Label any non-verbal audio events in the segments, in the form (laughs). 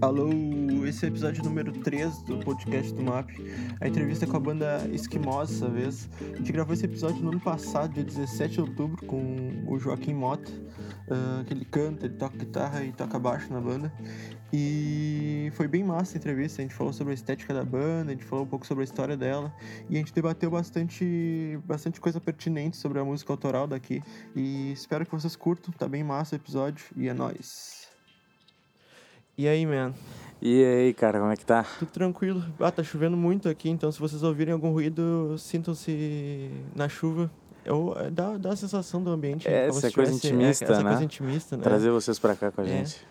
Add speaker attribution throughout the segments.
Speaker 1: Alô, esse é o episódio número 3 do podcast do MAP. A entrevista com a banda Esquimosa, essa vez. A gente gravou esse episódio no ano passado, dia 17 de outubro, com o Joaquim Mota, uh, que ele canta, ele toca guitarra e toca baixo na banda. E foi bem massa a entrevista, a gente falou sobre a estética da banda, a gente falou um pouco sobre a história dela e a gente debateu bastante, bastante coisa pertinente sobre a música autoral daqui. E espero que vocês curtam, tá bem massa o episódio e é nóis! E aí, man?
Speaker 2: E aí, cara, como é que tá?
Speaker 1: Tudo tranquilo. Ah, tá chovendo muito aqui, então se vocês ouvirem algum ruído, sintam-se na chuva. É, dá, dá a sensação do ambiente.
Speaker 2: É, essa coisa intimista, é, essa
Speaker 1: né? coisa intimista, né?
Speaker 2: Trazer vocês pra cá com a
Speaker 1: é.
Speaker 2: gente.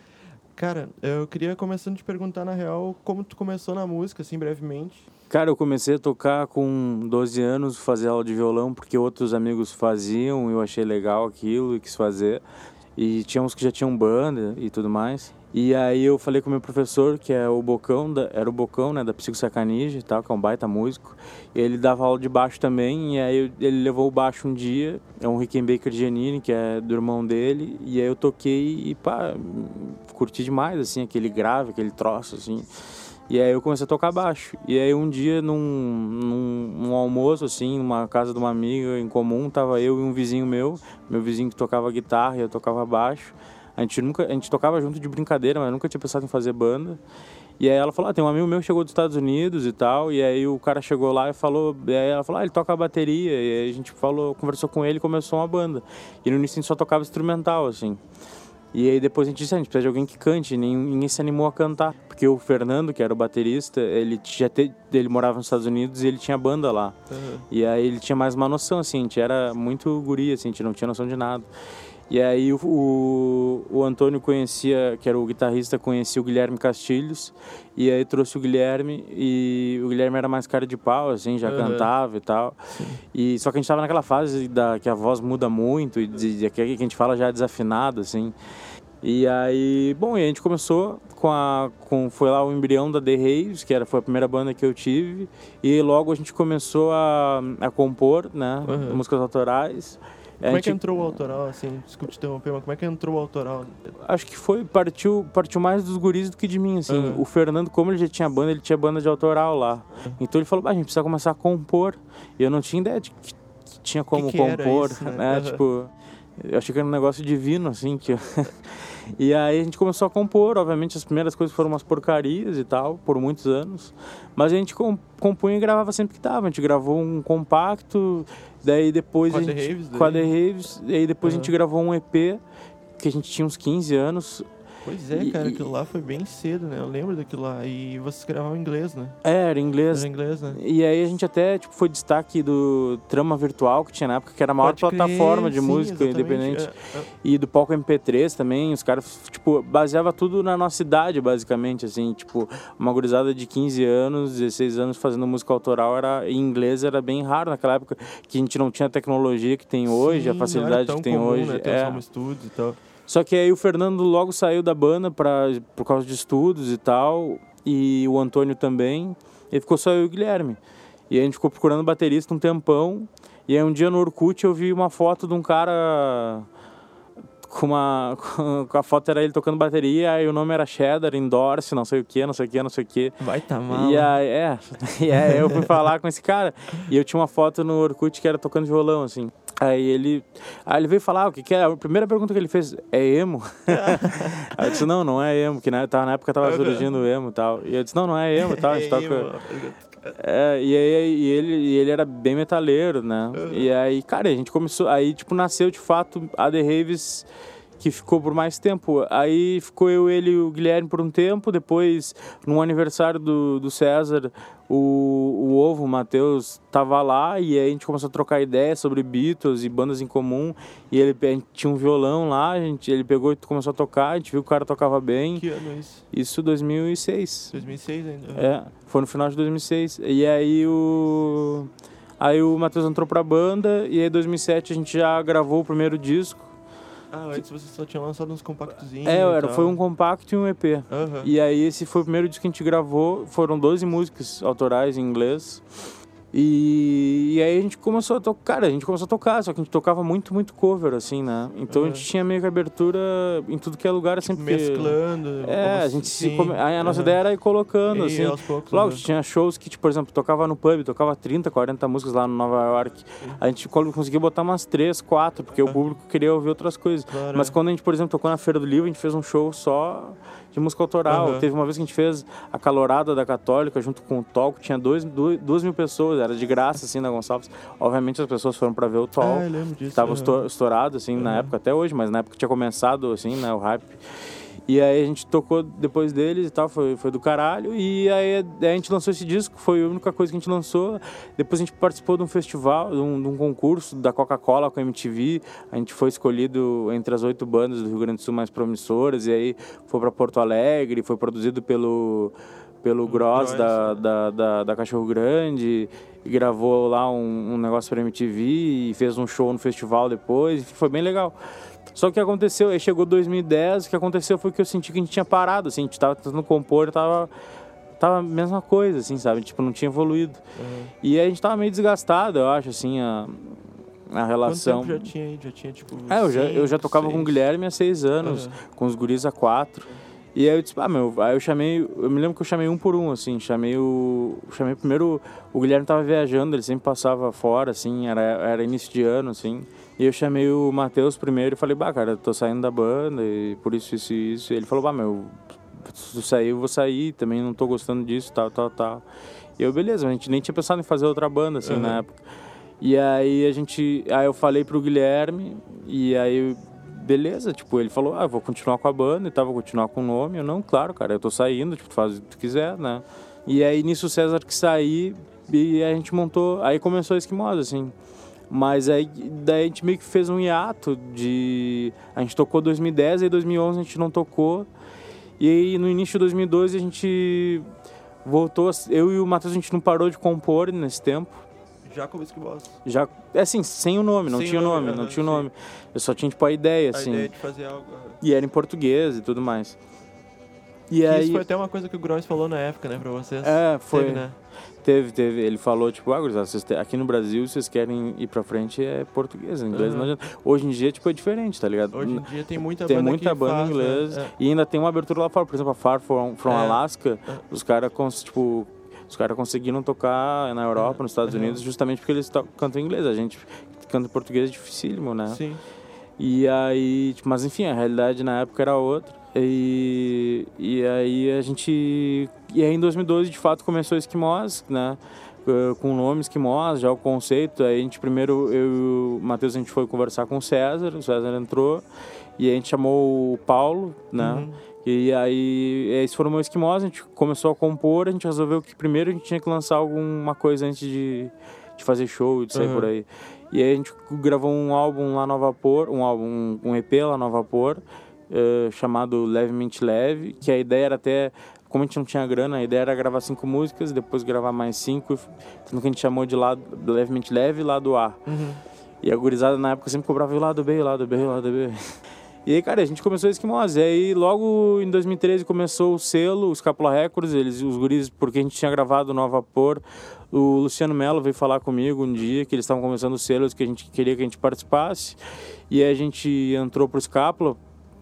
Speaker 1: Cara, eu queria começando te perguntar, na real, como tu começou na música, assim, brevemente.
Speaker 2: Cara, eu comecei a tocar com 12 anos, fazer aula de violão, porque outros amigos faziam, eu achei legal aquilo e quis fazer. E tinha uns que já tinham banda e tudo mais. E aí eu falei com o meu professor, que é o Bocão, da, era o Bocão, né, da Psicosacanige e tal, que é um baita músico. Ele dava aula de baixo também, e aí ele levou o baixo um dia, é um Rickenbacker Giannini, que é do irmão dele, e aí eu toquei e pá, curti demais, assim, aquele grave, aquele troço, assim. E aí eu comecei a tocar baixo. E aí um dia, num, num, num, almoço, assim, numa casa de uma amiga em comum, tava eu e um vizinho meu, meu vizinho que tocava guitarra e eu tocava baixo. A gente nunca, a gente tocava junto de brincadeira, mas nunca tinha pensado em fazer banda. E aí ela falou, ah, tem um amigo meu que chegou dos Estados Unidos e tal, e aí o cara chegou lá e falou, e aí ela falou, ah, ele toca a bateria, e aí a gente falou, conversou com ele e começou uma banda. E no início a gente só tocava instrumental, assim. E aí depois a gente disse, ah, a gente precisa de alguém que cante, ninguém, ninguém se animou a cantar. Porque o Fernando, que era o baterista, ele já te, ele morava nos Estados Unidos e ele tinha banda lá. Uhum. E aí ele tinha mais uma noção, assim, a gente era muito guri, assim, a gente não tinha noção de nada. E aí o, o, o, Antônio conhecia, que era o guitarrista, conhecia o Guilherme Castilhos. E aí trouxe o Guilherme e o Guilherme era mais cara de pau, assim, já uhum. cantava e tal. Sim. E só que a gente tava naquela fase da que a voz muda muito e de, de, que a gente fala já desafinado, assim. E aí, bom, e a gente começou com a com foi lá o embrião da The Raves, que era foi a primeira banda que eu tive, e logo a gente começou a, a compor, né, uhum. músicas autorais.
Speaker 1: Como gente... é que entrou o autoral, assim, desculpe te interromper, mas como é que entrou o autoral?
Speaker 2: Acho que foi, partiu, partiu mais dos guris do que de mim, assim. Uhum. O Fernando, como ele já tinha banda, ele tinha banda de autoral lá. Uhum. Então ele falou, ah, a gente precisa começar a compor. E eu não tinha ideia de que, que tinha como que que compor, isso, né? né? Uhum. Tipo, eu achei que era um negócio divino, assim, que... (laughs) E aí a gente começou a compor, obviamente as primeiras coisas foram umas porcarias e tal, por muitos anos. Mas a gente compunha e gravava sempre que dava. A gente gravou um compacto, daí depois
Speaker 1: com
Speaker 2: a gente...
Speaker 1: Raves,
Speaker 2: The Raves, e aí depois uhum. a gente gravou um EP, que a gente tinha uns 15 anos,
Speaker 1: Pois é, e, cara, aquilo lá foi bem cedo, né? Eu lembro daquilo lá. E vocês gravavam em inglês, né?
Speaker 2: É, era inglês.
Speaker 1: Era inglês, né?
Speaker 2: E aí a gente até, tipo, foi destaque do Trama Virtual, que tinha na época, que era a maior Pode plataforma crer, de sim, música exatamente. independente. É, é. E do palco MP3 também, os caras, tipo, baseava tudo na nossa idade, basicamente, assim. Tipo, uma gurizada de 15 anos, 16 anos fazendo música autoral era, em inglês era bem raro naquela época, que a gente não tinha a tecnologia que tem hoje, sim, a facilidade que tem
Speaker 1: comum,
Speaker 2: hoje.
Speaker 1: Né? Ter é. um estúdio e tal.
Speaker 2: Só que aí o Fernando logo saiu da banda pra, por causa de estudos e tal, e o Antônio também, e ficou só eu e o Guilherme. E a gente ficou procurando baterista um tempão, e aí um dia no Orkut eu vi uma foto de um cara com uma (laughs) com a foto era ele tocando bateria aí o nome era Cheddar Endorse não sei o que não sei o que não sei o que
Speaker 1: vai tá mal
Speaker 2: e aí é (laughs) e aí eu fui falar com esse cara e eu tinha uma foto no Orkut que era tocando violão assim Aí ele, aí ele veio falar o que, que é. A primeira pergunta que ele fez é emo? (laughs) aí eu disse, não, não é emo, que na, tava, na época tava surgindo emo e tal. E eu disse, não, não é emo e tal. A gente toca. É, e, aí, e, ele, e ele era bem metaleiro, né? Uhum. E aí, cara, a gente começou. Aí, tipo, nasceu de fato a The Raves que ficou por mais tempo. Aí ficou eu, ele e o Guilherme por um tempo. Depois, no aniversário do, do César, o, o Ovo, o Matheus, tava lá e aí a gente começou a trocar ideias sobre Beatles e bandas em comum. E ele a gente tinha um violão lá, a gente, ele pegou e começou a tocar, a gente viu que o cara tocava bem.
Speaker 1: Que ano é isso?
Speaker 2: Isso 2006.
Speaker 1: 2006 ainda?
Speaker 2: É, foi no final de 2006. E aí o... Aí o Matheus entrou pra banda e aí em 2007 a gente já gravou o primeiro disco.
Speaker 1: Ah, antes você só tinha lançado uns compactozinhos.
Speaker 2: É, era, foi um compacto e um EP.
Speaker 1: Uhum.
Speaker 2: E aí esse foi o primeiro disco que a gente gravou, foram 12 músicas autorais em inglês. E, e, aí a gente começou a tocar, cara, a gente começou a tocar, só que a gente tocava muito, muito cover, assim, né? Então uhum. a gente tinha meio que abertura em tudo que é lugar, assim, porque...
Speaker 1: Mesclando.
Speaker 2: É, a gente se... Come... A nossa uhum. ideia era ir colocando, e assim. Poucos, Logo, uhum. tinha shows que, tipo, por exemplo, tocava no pub, tocava 30, 40 músicas lá no Nova York. A gente conseguia botar umas 3, 4, porque o público queria ouvir outras coisas. Claro, Mas é. quando a gente, por exemplo, tocou na Feira do Livro, a gente fez um show só de música autoral. Uhum. Teve uma vez que a gente fez a Calorada da Católica junto com o Talco, tinha dois, dois, duas mil pessoas, era de graça, assim, na Gonçalves. Obviamente as pessoas foram para ver o Talco.
Speaker 1: Ah, lembro disso.
Speaker 2: Tava uhum. estourado, assim, uhum. na época, até hoje, mas na época tinha começado, assim, né, o hype. E aí a gente tocou depois deles e tal, foi, foi do caralho. E aí a gente lançou esse disco, foi a única coisa que a gente lançou. Depois a gente participou de um festival, de um, de um concurso da Coca-Cola com a MTV. A gente foi escolhido entre as oito bandas do Rio Grande do Sul mais promissoras. E aí foi para Porto Alegre, foi produzido pelo pelo Gross da, da, da, da, Cachorro Grande e gravou lá um, um negócio para MTV e fez um show no festival depois. Foi bem legal. Só que o que aconteceu, aí chegou 2010, o que aconteceu foi que eu senti que a gente tinha parado, assim, a gente tava tentando compor, tava tava a mesma coisa, assim, sabe? Tipo, não tinha evoluído. Uhum. E aí a gente tava meio desgastado, eu acho, assim, a, a relação.
Speaker 1: Quanto tempo já tinha, já tinha tipo.
Speaker 2: É, eu já, eu já tocava seis. com o Guilherme há seis anos, uhum. com os guris há quatro. E aí eu disse, ah, meu, aí eu chamei, eu me lembro que eu chamei um por um, assim, chamei o, chamei primeiro, o Guilherme tava viajando, ele sempre passava fora, assim, era, era início de ano, assim, e eu chamei o Matheus primeiro e falei, bah, cara, eu tô saindo da banda e por isso, isso e isso. E ele falou, bah, meu, se sair, eu vou sair, também não tô gostando disso, tal, tal, tal. E eu, beleza, a gente nem tinha pensado em fazer outra banda, assim, uhum. na época. E aí a gente, aí eu falei pro Guilherme e aí beleza, tipo, ele falou, ah, vou continuar com a banda e tal, vou continuar com o nome. Eu, não, claro, cara, eu tô saindo, tipo, faz o que tu quiser, né? E aí, nisso, o César que sair e a gente montou, aí começou a Esquimosa, assim. Mas aí, daí a gente meio que fez um hiato de... A gente tocou 2010, aí 2011 a gente não tocou. E aí, no início de 2012, a gente voltou... Eu e o Matheus, a gente não parou de compor nesse tempo.
Speaker 1: Já como esquibosa.
Speaker 2: Já, é assim, sem o nome, não sem tinha o nome, nome não tinha o nome. Eu só tinha, tipo, a ideia, assim. A
Speaker 1: ideia de fazer algo...
Speaker 2: E era em português e tudo mais.
Speaker 1: E que aí... Isso foi até uma coisa que o Gross falou na época, né, pra vocês.
Speaker 2: É, foi. Teve, né? Teve, teve. Ele falou, tipo, ah, aqui no Brasil, vocês querem ir pra frente, é português, inglês uhum. não adianta. Hoje em dia, tipo, é diferente, tá ligado?
Speaker 1: Hoje em dia tem muita
Speaker 2: tem
Speaker 1: banda
Speaker 2: muita banda faz, inglesa né? e ainda tem uma abertura lá fora. Por exemplo, a Far From, from é. Alaska, é. os caras, tipo, os caras conseguiram tocar na Europa, nos Estados Unidos, justamente porque eles cantam inglês. A gente canta em português é dificílimo, né?
Speaker 1: Sim.
Speaker 2: E aí, tipo, mas enfim, a realidade na época era outra. E, e aí a gente. E aí em 2012 de fato começou a Esquimós, né? Com o nome Esquimós, já o conceito. Aí a gente primeiro, eu e o Matheus, a gente foi conversar com o César, o César entrou. E a gente chamou o Paulo, né? Uhum. E aí, aí se formou Esquimós, a gente começou a compor, a gente resolveu que primeiro a gente tinha que lançar alguma coisa antes de, de fazer show e de sair uhum. por aí. E aí a gente gravou um álbum lá no Vapor, um álbum, um EP lá no Vapor, uh, chamado Levemente Leve, que a ideia era até, como a gente não tinha grana, a ideia era gravar cinco músicas, depois gravar mais cinco, tanto que a gente chamou de lado Levemente Leve e lado A. Uhum. E a gurizada na época sempre cobrava o lado B, o lado B, o lado B. E aí, cara, a gente começou a esquimose. E aí, logo em 2013, começou o selo, os Capula Records, eles, os guris, porque a gente tinha gravado no Vapor. O Luciano Mello veio falar comigo um dia que eles estavam começando os selos, que a gente queria que a gente participasse. E aí a gente entrou pro Scapula,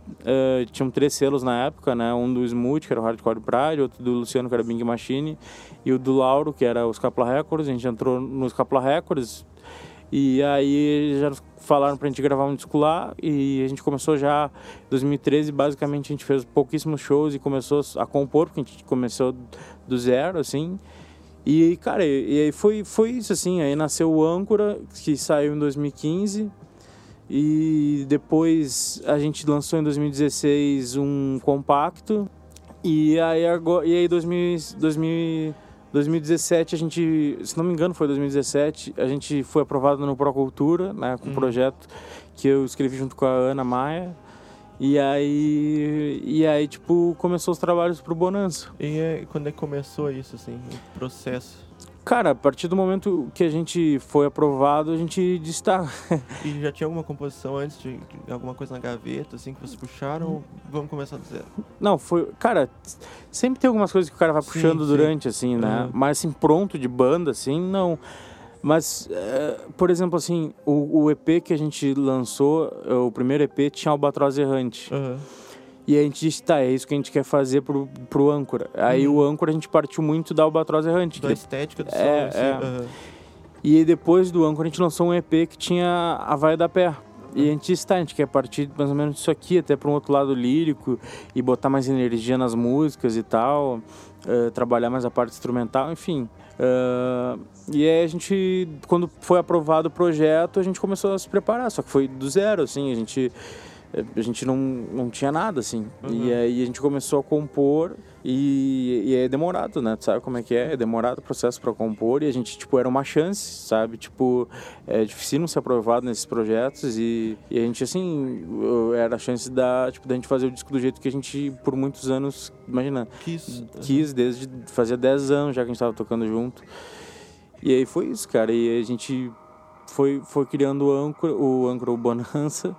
Speaker 2: Uh, tinham três selos na época, né? Um do Smooth, que era o Hardcore Pride, outro do Luciano, que era Bing Machine, e o do Lauro, que era os Capla Records. A gente entrou nos Capla Records e aí já falaram pra gente gravar um disco lá e a gente começou já em 2013, basicamente a gente fez pouquíssimos shows e começou a compor, porque a gente começou do zero, assim. E, cara, e aí foi, foi isso, assim, aí nasceu o Âncora, que saiu em 2015, e depois a gente lançou em 2016 um compacto. E aí, agora, e aí 2000, 2000, 2017 a gente, se não me engano foi 2017, a gente foi aprovado no Procultura, né, com um uhum. projeto que eu escrevi junto com a Ana Maia. E aí, e aí tipo, começou os trabalhos pro Bonança.
Speaker 1: E quando é que começou isso, assim, o processo?
Speaker 2: Cara, a partir do momento que a gente foi aprovado, a gente disse tá.
Speaker 1: E já tinha alguma composição antes de alguma coisa na gaveta, assim, que vocês puxaram? Ou vamos começar do zero?
Speaker 2: Não, foi. Cara, sempre tem algumas coisas que o cara vai
Speaker 1: Sim,
Speaker 2: puxando
Speaker 1: sim.
Speaker 2: durante, assim, né?
Speaker 1: Uhum.
Speaker 2: Mas assim, pronto de banda, assim, não. Mas, é, por exemplo, assim, o, o EP que a gente lançou, é, o primeiro EP tinha Albatroz Errante.
Speaker 1: Aham.
Speaker 2: E a gente disse, tá, é isso que a gente quer fazer pro, pro âncora. Aí
Speaker 1: Uhum.
Speaker 2: o âncora a gente partiu muito da Albatroz Errante.
Speaker 1: Da estética do som,
Speaker 2: É,
Speaker 1: assim.
Speaker 2: é.
Speaker 1: aham.
Speaker 2: E depois do âncora a gente lançou um EP que tinha a Vai da Pé. E a gente disse, tá, a gente quer partir mais ou menos disso aqui, até para um outro lado lírico, e botar mais energia nas músicas e tal, eh, trabalhar mais a parte instrumental, enfim. Eh, e aí a gente, quando foi aprovado o projeto, a gente começou a se preparar, só que foi do zero, assim, a gente, a gente não, não tinha nada, assim.
Speaker 1: Uhum.
Speaker 2: E aí a gente começou a compor, e, e é demorado, né? Tu sabe como é que é? É demorado o processo para compor, e a gente, tipo, era uma chance, sabe? Tipo, é difícil não ser aprovado nesses projetos e, e a gente assim era a chance da tipo da gente fazer o disco do jeito que a gente por muitos anos imagina
Speaker 1: Quis.
Speaker 2: quis desde fazia 10 anos já que a gente estava tocando junto e aí foi isso cara e a gente foi foi criando o âncora o âncora bonança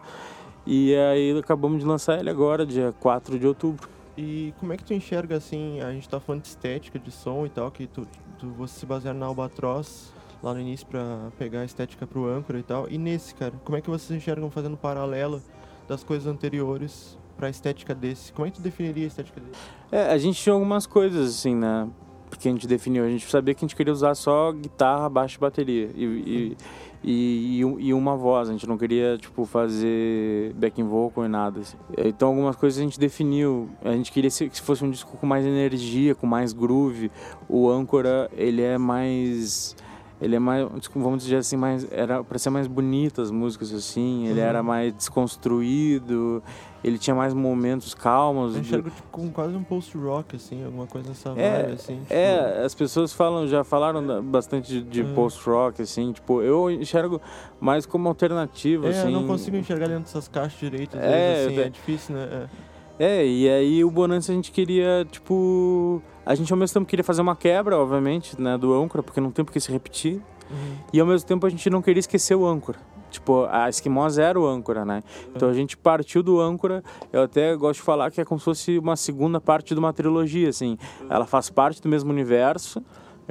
Speaker 2: e aí acabamos de lançar ele agora dia 4 de outubro
Speaker 1: E como é que tu enxerga, assim, a gente tá falando de estética, de som e tal, que tu, tu você se basear na Albatroz lá no início pra pegar a estética pro âncora e tal. E nesse, cara, como é que vocês enxergam fazendo paralelo das coisas anteriores pra estética desse? Como é que tu definiria a estética desse?
Speaker 2: É, a gente tinha algumas coisas assim, né? Porque a gente definiu, a gente sabia que a gente queria usar só guitarra, baixo e bateria. E, e, e, e um- e uma voz, a gente não queria, tipo, fazer backing vocal e nada. assim. Então algumas coisas a gente definiu. A gente queria que fosse um disco com mais energia, com mais groove. O âncora, ele é mais. Ele é mais, vamos dizer assim, mais era para ser mais bonito as músicas assim. Ele
Speaker 1: Uhum.
Speaker 2: era mais desconstruído. Ele tinha mais momentos calmos.
Speaker 1: Eu enxergo tipo, com quase um post-rock, assim, alguma coisa nessa
Speaker 2: É,
Speaker 1: vibe, assim. tipo-
Speaker 2: É, as pessoas falam, já falaram da- bastante de, de
Speaker 1: Uhum.
Speaker 2: post-rock, assim, tipo, eu enxergo mais como alternativa,
Speaker 1: É,
Speaker 2: assim.
Speaker 1: eu não consigo enxergar dentro dessas caixas direitas,
Speaker 2: É,
Speaker 1: vezes, assim, é difícil, né?
Speaker 2: É, e aí o Bonança a gente queria, tipo... A gente ao mesmo tempo queria fazer uma quebra, obviamente, né, do âncora, porque não tem por que se repetir.
Speaker 1: Uhum.
Speaker 2: E ao mesmo tempo a gente não queria esquecer o âncora. Tipo, a Esquimosa era o âncora, né? Então a gente partiu do âncora. Eu até gosto de falar que é como se fosse uma segunda parte de uma trilogia, assim. Ela faz parte do mesmo universo.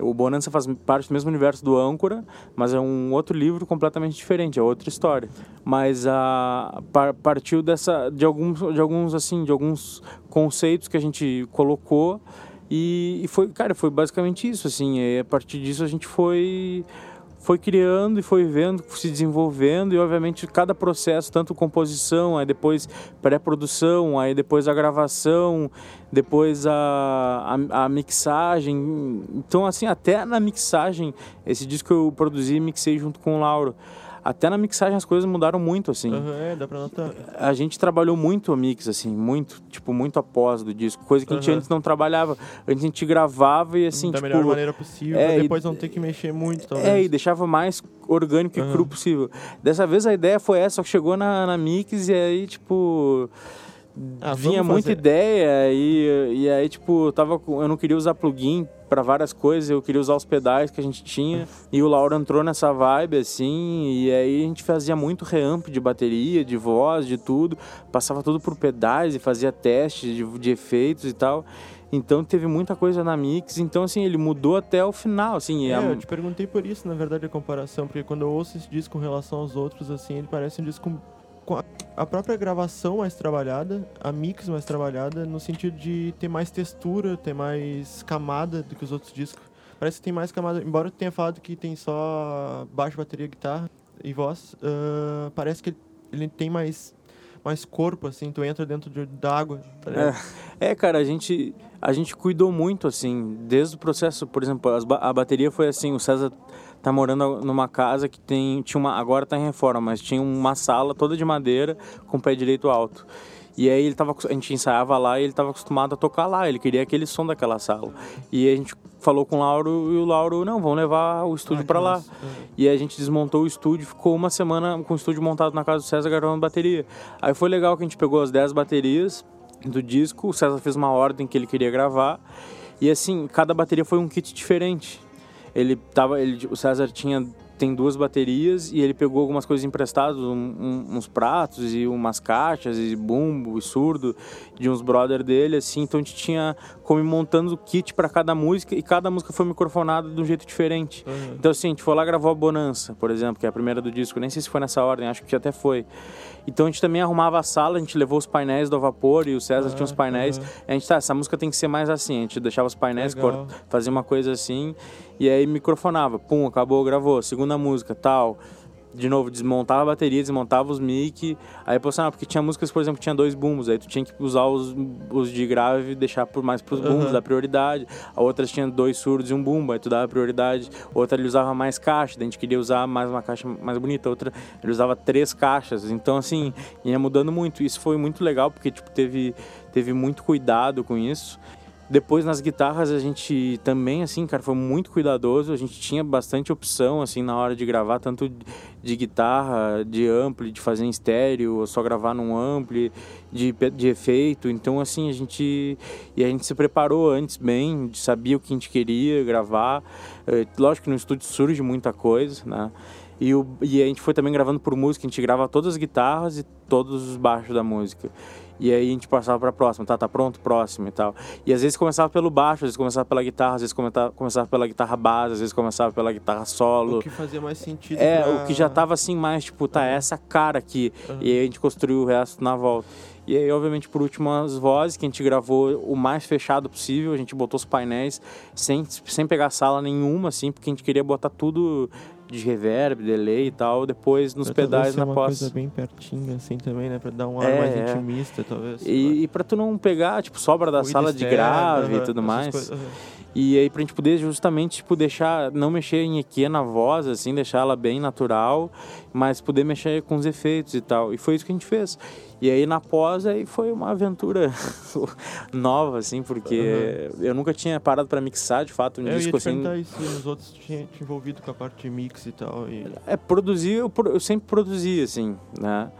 Speaker 2: O Bonanza faz parte do mesmo universo do âncora, mas é um outro livro completamente diferente, é outra história. Mas a par- partiu dessa de alguns de alguns assim, de alguns conceitos que a gente colocou e, e foi, cara, foi basicamente isso, assim. E a partir disso a gente foi foi criando e foi vendo, se desenvolvendo e obviamente cada processo, tanto composição, aí depois pré-produção, aí depois a gravação, depois a, a, a mixagem. Então assim, até na mixagem, esse disco eu produzi e mixei junto com o Lauro. Até na mixagem as coisas mudaram muito, assim
Speaker 1: Aham, é, dá pra notar.
Speaker 2: a gente trabalhou muito a mix, assim, muito, tipo, muito após do disco. Coisa que a gente antes não trabalhava. Antes a gente gravava e assim,
Speaker 1: da
Speaker 2: tipo.
Speaker 1: melhor maneira possível,
Speaker 2: é,
Speaker 1: pra
Speaker 2: e-
Speaker 1: depois não ter que mexer muito, talvez.
Speaker 2: É, e deixava mais orgânico e
Speaker 1: Aham.
Speaker 2: cru possível. Dessa vez a ideia foi essa, só que chegou na, na mix e aí, tipo.
Speaker 1: Ah,
Speaker 2: vinha muita ideia e, e aí, tipo, eu, tava com, eu não queria usar plugin para várias coisas, eu queria usar os pedais que a gente tinha. E o Lauro entrou nessa vibe, assim, e aí a gente fazia muito reamp de bateria, de voz, de tudo. Passava tudo por pedais e fazia testes de, de efeitos e tal. Então teve muita coisa na mix, então assim, ele mudou até o final, assim.
Speaker 1: É,
Speaker 2: a-
Speaker 1: eu te perguntei por isso, na verdade, a comparação, porque quando eu ouço esse disco com relação aos outros, assim, ele parece um disco a, própria gravação mais trabalhada, a mix mais trabalhada, no sentido de ter mais textura, ter mais camada do que os outros discos. Parece que tem mais camada, embora eu tenha falado que tem só baixo, bateria, guitarra e voz, ah, parece que ele tem mais, mais corpo, assim, tu entra dentro de, da água, tá ligado?
Speaker 2: É, cara, a gente, a gente cuidou muito, assim, desde o processo, por exemplo, a bateria foi assim, o César tá morando numa casa que tem, tinha uma, agora tá em reforma, mas tinha uma sala toda de madeira com pé direito alto. E aí ele tava, a gente ensaiava lá e ele estava acostumado a tocar lá, ele queria aquele som daquela sala. E a gente falou com o Lauro e o Lauro, não, vamos levar o estúdio
Speaker 1: Ah,
Speaker 2: para lá.
Speaker 1: massa.
Speaker 2: E a gente desmontou o estúdio, ficou uma semana com o estúdio montado na casa do César gravando bateria. Aí foi legal que a gente pegou as 10 baterias do disco, o César fez uma ordem que ele queria gravar. E assim, cada bateria foi um kit diferente. ele tava, ele, o César tinha tem duas baterias e ele pegou algumas coisas emprestadas, um, um, uns pratos e umas caixas e bumbo e surdo de uns brother dele, assim. Então a gente tinha como ir montando o kit para cada música e cada música foi microfonada de um jeito diferente. Uhum. Então assim, a gente foi lá gravou a Bonança, por exemplo, que é a primeira do disco. Nem sei se foi nessa ordem, acho que até foi. Então a gente também arrumava a sala, a gente levou os painéis do Vapor e o César uhum. tinha os painéis. Uhum. A gente tá, essa música tem que ser mais assim, a gente deixava os painéis, fazia uma coisa assim e aí microfonava, pum, acabou, gravou, segunda música, tal. De novo, desmontava a bateria, desmontava os mic. Aí, pô, ah, porque tinha músicas, por exemplo, que tinha dois bumbos. Aí tu tinha que usar os, os de grave e deixar por mais pros bumbos, uhum. dar prioridade. A outras tinha dois surdos e um bumbo, aí tu dava prioridade. Outra ele usava mais caixa, daí a gente queria usar mais uma caixa mais bonita. Outra ele usava três caixas. Então, assim, ia mudando muito. Isso foi muito legal, porque, tipo, teve, teve muito cuidado com isso. Depois nas guitarras a gente também, assim, cara, foi muito cuidadoso. A gente tinha bastante opção, assim, na hora de gravar, tanto de guitarra, de ampli, de fazer em estéreo, ou só gravar num ampli, de, de efeito. Então, assim, a gente. E a gente se preparou antes bem, sabia o que a gente queria gravar. É, lógico que no estúdio surge muita coisa, né? E, o, e a gente foi também gravando por música, a gente grava todas as guitarras e todos os baixos da música. E aí a gente passava para a próxima, tá, tá pronto, próximo e tal. E às vezes começava pelo baixo, às vezes começava pela guitarra, às vezes começava, começava pela guitarra base, às vezes começava pela guitarra solo.
Speaker 1: O que fazia mais sentido.
Speaker 2: É, pra... o que já tava assim mais, tipo, tá, essa cara aqui. Uhum. E aí a gente construiu o resto na volta. E aí, obviamente, por último, as vozes, que a gente gravou o mais fechado possível. A gente botou os painéis sem, sem pegar sala nenhuma, assim, porque a gente queria botar tudo de reverb, delay e tal, depois nos pra pedais na
Speaker 1: pós. uma coisa bem pertinho, assim, também, né? Pra dar um ar é, mais é. intimista, talvez.
Speaker 2: E, e pra tu não pegar, tipo, sobra da sala de grave e tudo mais. Coisas. E aí pra gente poder justamente, tipo, deixar, não mexer em EQ na voz, assim, deixar ela bem natural, mas poder mexer com os efeitos e tal. E foi isso que a gente fez. E aí na pós aí foi uma aventura (laughs) nova, assim, porque uhum. eu nunca tinha parado para mixar, de fato, um
Speaker 1: eu
Speaker 2: disco assim.
Speaker 1: Eu ia se nos outros tinha te envolvido com a parte de mix e tal. E...
Speaker 2: É, produzir, eu, eu sempre produzi, assim, né?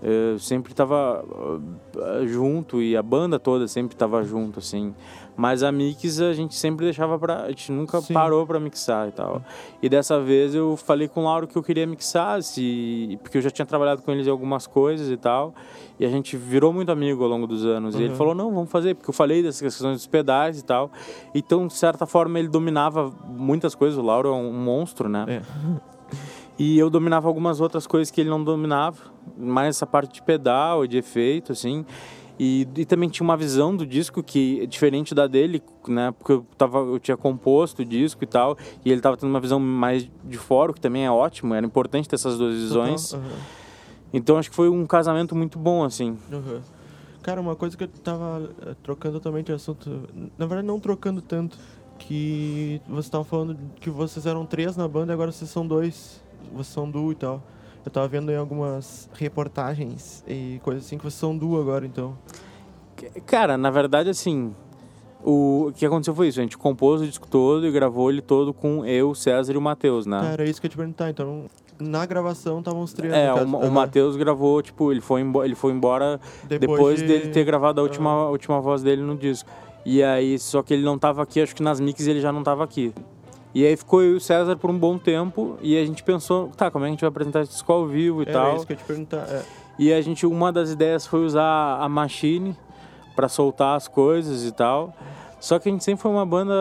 Speaker 2: Eu sempre estava uh, junto e a banda toda sempre estava junto, assim. Mas a mix a gente sempre deixava pra. A gente nunca Sim. parou pra mixar e tal. E dessa vez eu falei com o Lauro que eu queria mixar, se, porque eu já tinha trabalhado com eles em algumas coisas e tal. E a gente virou muito amigo ao longo dos anos. Uhum. E ele falou: não, vamos fazer, porque eu falei dessas questões dos pedais e tal. Então, de certa forma, ele dominava muitas coisas. O Lauro é um monstro, né? É. E eu dominava algumas outras coisas que ele não dominava, mais essa parte de pedal e de efeito, assim. E, e, também tinha uma visão do disco que é diferente da dele, né? Porque eu, tava, eu tinha composto o disco e tal, e ele tava tendo uma visão mais de fora, que também é ótimo, era importante ter essas duas visões. Uhum, uhum. Então acho que foi um casamento muito bom, assim.
Speaker 1: Uhum. Cara, uma coisa que eu tava eh, trocando totalmente de assunto, na verdade não trocando tanto, que você tava falando que vocês eram três na banda e agora vocês são dois, vocês são duo e tal. Eu tava vendo em algumas reportagens e coisas assim que vocês são duo agora, então.
Speaker 2: Cara, na verdade, assim, o que aconteceu foi isso. A gente compôs o disco todo e gravou ele todo com eu, César e o Matheus, né?
Speaker 1: Cara, é isso que eu te perguntar. Então, na gravação estavam os três.
Speaker 2: É, o, o Matheus gravou, tipo, ele foi, ele foi embora depois, depois de... dele ter gravado a última, uhum. última voz dele no disco. E aí, só que ele não tava aqui, acho que nas mix ele já não tava aqui. E aí ficou eu e o César por um bom tempo e a gente pensou, tá, como é que a gente vai apresentar esse disco ao vivo e tal.
Speaker 1: É isso que eu te perguntar. É.
Speaker 2: E a gente, uma das ideias foi usar a Machine para soltar as coisas e tal. Só que a gente sempre foi uma banda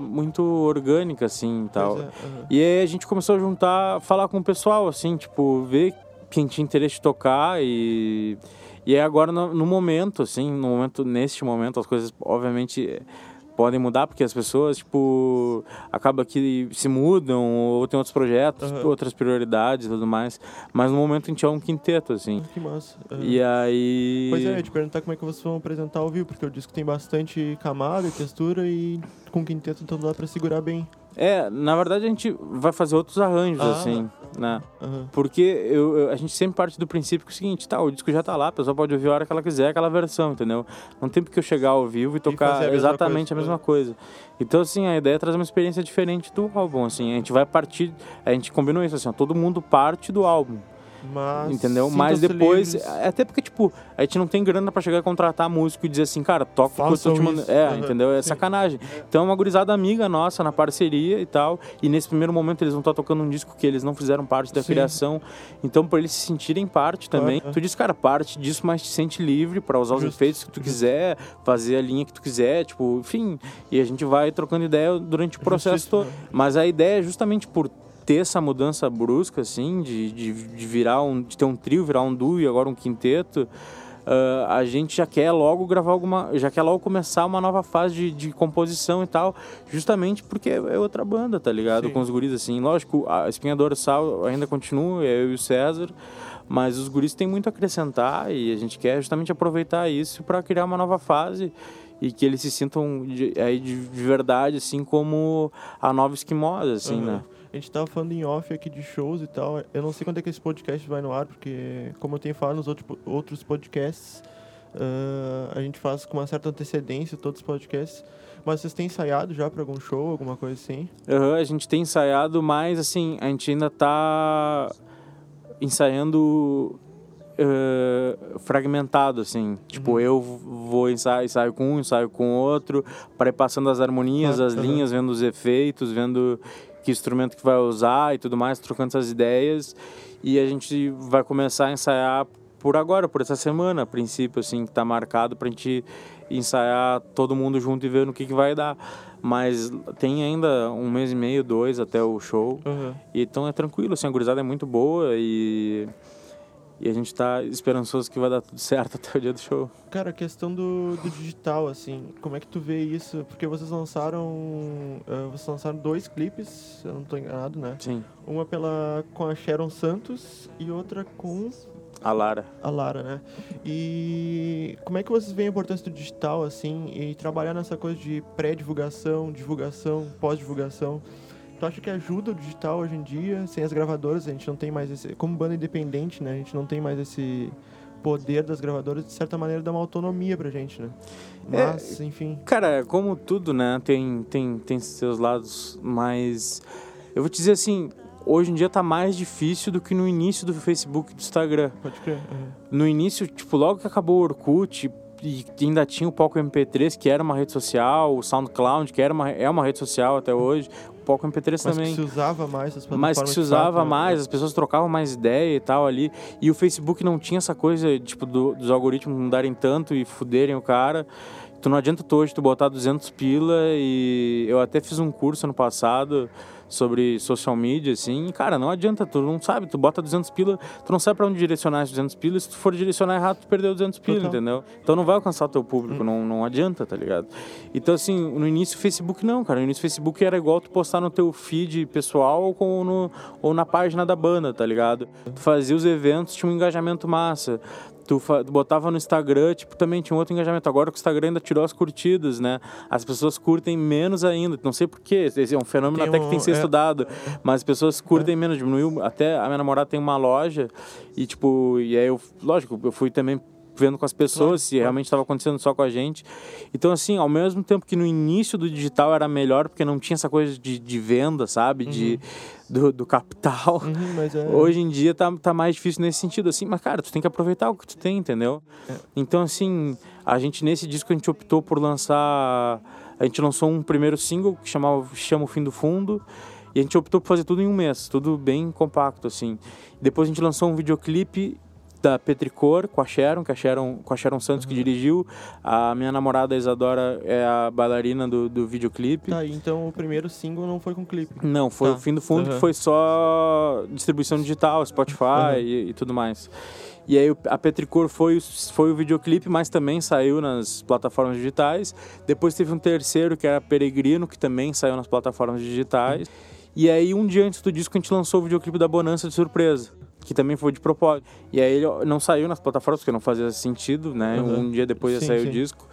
Speaker 2: muito orgânica, assim, e tal. É, uhum. E aí a gente começou a juntar, falar com o pessoal, assim, tipo, ver quem tinha interesse de tocar e... E aí agora, no, no momento, assim, no momento, neste momento, as coisas, obviamente podem mudar porque as pessoas, tipo, acaba que se mudam ou tem outros projetos, uhum. outras prioridades e tudo mais. Mas no momento a gente é um quinteto, assim.
Speaker 1: Que massa.
Speaker 2: Uhum. E aí...
Speaker 1: Pois é, eu te perguntar como é que vocês vão apresentar ao vivo, porque o disco tem bastante camada e textura e com quinteto então dá pra segurar bem.
Speaker 2: É, na verdade a gente vai fazer outros arranjos, ah, assim, né? Uhum. Porque eu, eu, a gente sempre parte do princípio que é o seguinte, tá, o disco já tá lá, a pessoa pode ouvir a hora que ela quiser aquela versão, entendeu? Não tem porque eu chegar ao vivo e tocar a exatamente coisa. a mesma coisa. Então, assim, a ideia é trazer uma experiência diferente do álbum, assim. A gente vai partir, a gente combinou isso, assim, ó, todo mundo parte do álbum.
Speaker 1: Mas.
Speaker 2: Entendeu? Mas depois.
Speaker 1: livres.
Speaker 2: Até porque, tipo, a gente não tem grana pra chegar a contratar músico e dizer assim, cara, toca o que eu tô
Speaker 1: Façam
Speaker 2: te mandando. É,
Speaker 1: Aham,
Speaker 2: entendeu? É
Speaker 1: sim.
Speaker 2: sacanagem. Então é uma gurizada amiga nossa na parceria e tal. E nesse primeiro momento eles vão estar tocando um disco que eles não fizeram parte da
Speaker 1: Sim.
Speaker 2: criação. Então, por eles se sentirem parte também.
Speaker 1: Claro.
Speaker 2: Tu diz, cara, parte disso, mas te sente livre pra usar os
Speaker 1: Justo,
Speaker 2: efeitos que tu quiser, fazer a linha que tu quiser, tipo, enfim. E a gente vai trocando ideia durante o processo todo. Mas a ideia é justamente por ter essa mudança brusca, assim, de, de, de virar um, de ter um trio, virar um duo e agora um quinteto, ah, a gente já quer logo gravar alguma, já quer logo começar uma nova fase de, de composição e tal, justamente porque é outra banda, tá ligado?
Speaker 1: Sim.
Speaker 2: Com os guris, assim, lógico, a Espinha Dorsal ainda continua, é eu e o César, mas os guris têm muito a acrescentar e a gente quer justamente aproveitar isso para criar uma nova fase e que eles se sintam de, aí de, de verdade, assim como a nova esquimosa, assim,
Speaker 1: Aham.
Speaker 2: né?
Speaker 1: A gente tava falando em off aqui de shows e tal. Eu não sei quando é que esse podcast vai no ar, porque, como eu tenho falado nos outro, outros podcasts, ah, a gente faz com uma certa antecedência todos os podcasts. Mas vocês têm ensaiado já pra algum show, alguma coisa assim?
Speaker 2: Aham, a gente tem ensaiado, mas assim, a gente ainda tá ensaiando eh, fragmentado, assim. Tipo,
Speaker 1: Uhum.
Speaker 2: eu vou ensaiar, ensaio com um, ensaio com outro, para passando as harmonias,
Speaker 1: Claro,
Speaker 2: as
Speaker 1: aham.
Speaker 2: linhas, vendo os efeitos, vendo que instrumento que vai usar e tudo mais, trocando essas ideias. E a gente vai começar a ensaiar por agora, por essa semana, a princípio, assim, que tá marcado pra gente ensaiar todo mundo junto e ver no que, que vai dar. Mas tem ainda um mês e meio, dois até o show. E então é tranquilo, assim, a gurizada é muito boa e, e a gente tá esperançoso que vai dar tudo certo (laughs) até o dia do show.
Speaker 1: Cara, a questão do, do digital, assim, como é que tu vê isso? Porque vocês lançaram. ah, vocês lançaram dois clipes, se eu não tô enganado, né?
Speaker 2: Sim,
Speaker 1: Uma pela com a Sharon Santos e outra com
Speaker 2: a Lara.
Speaker 1: a Lara, né? E como é que vocês veem a importância do digital, assim, e trabalhar nessa coisa de pré-divulgação, divulgação, pós-divulgação? Tu acha que ajuda o digital hoje em dia? Sem as gravadoras, a gente não tem mais esse. Como banda independente, né? A gente não tem mais esse poder das gravadoras, de certa maneira, dá uma autonomia pra gente, né?
Speaker 2: É,
Speaker 1: Mas, enfim.
Speaker 2: Cara, como tudo, né, tem, tem, tem seus lados, mas eu vou te dizer assim, hoje em dia tá mais difícil do que no início do Facebook e do Instagram.
Speaker 1: Pode crer. uhum.
Speaker 2: No início, tipo, logo que acabou o Orkut e ainda tinha o Palco MP3, que era uma rede social, o SoundCloud, que era uma, é uma rede social até hoje, o Palco MP3
Speaker 1: Mas
Speaker 2: também.
Speaker 1: que se usava mais as plataformas
Speaker 2: mas que se usava
Speaker 1: fato, né?
Speaker 2: mais, as pessoas trocavam mais ideia e tal ali. E o Facebook não tinha essa coisa, tipo, do- dos algoritmos mudarem tanto e fuderem o cara. Tu não adianta tu hoje tu botar 200 pila e eu até fiz um curso ano passado sobre social media, assim, e, cara, não adianta, tu não sabe, tu bota 200 pila, tu não sabe pra onde direcionar esses 200 pila, se tu for direcionar errado, tu perdeu 200 pila,
Speaker 1: Total.
Speaker 2: entendeu? Então não vai alcançar o teu público, não, não adianta, tá ligado? Então, assim, no início o Facebook não, cara, no início o Facebook era igual tu postar no teu feed pessoal ou, no, ou na página da banda, tá ligado? Tu fazia os eventos, tinha um engajamento massa. Tu, botava no Instagram, tipo, também tinha um outro engajamento. Agora que o Instagram ainda tirou as curtidas, né? As pessoas curtem menos ainda. Não sei porquê, é um fenômeno
Speaker 1: Tem
Speaker 2: até que tem que ser
Speaker 1: um- é.
Speaker 2: estudado. Mas as pessoas curtem menos, diminuiu. Até a minha namorada tem uma loja e, tipo, e aí eu, lógico, eu fui também vendo com as pessoas se realmente estava acontecendo só com a gente. Então, assim, ao mesmo tempo que no início do digital era melhor, porque não tinha essa coisa de, de venda, sabe? De, do, do capital.
Speaker 1: Uhum, é...
Speaker 2: Hoje em dia tá, tá mais difícil nesse sentido, assim, mas cara, tu tem que aproveitar o que tu tem, entendeu?
Speaker 1: É.
Speaker 2: Então, assim, a gente nesse disco a gente optou por lançar. A gente lançou um primeiro single que chamava Chama o Fim do Fundo. E a gente optou por fazer tudo em um mês, tudo bem compacto, assim. Depois a gente lançou um videoclipe da Petricor com a Sharon, que a Sharon, com a Sharon Santos que dirigiu. A minha namorada Isadora é a bailarina do, do videoclipe.
Speaker 1: Tá, então o primeiro single não foi com clipe.
Speaker 2: Não, foi
Speaker 1: Tá.
Speaker 2: o fim do fundo,
Speaker 1: Aham.
Speaker 2: que foi só distribuição digital, Spotify
Speaker 1: Aham.
Speaker 2: e, e tudo mais. E aí a Petricor foi, foi o videoclipe, mas também saiu nas plataformas digitais. Depois teve um terceiro, que era Peregrino, que também saiu nas plataformas digitais. E aí, um dia antes do disco, a gente lançou o videoclipe da Bonança de surpresa, que também foi de propósito. E aí ele não saiu nas plataformas, porque não fazia sentido, né?
Speaker 1: Aham.
Speaker 2: Um dia depois
Speaker 1: Sim,
Speaker 2: ia sair
Speaker 1: sim.
Speaker 2: o disco.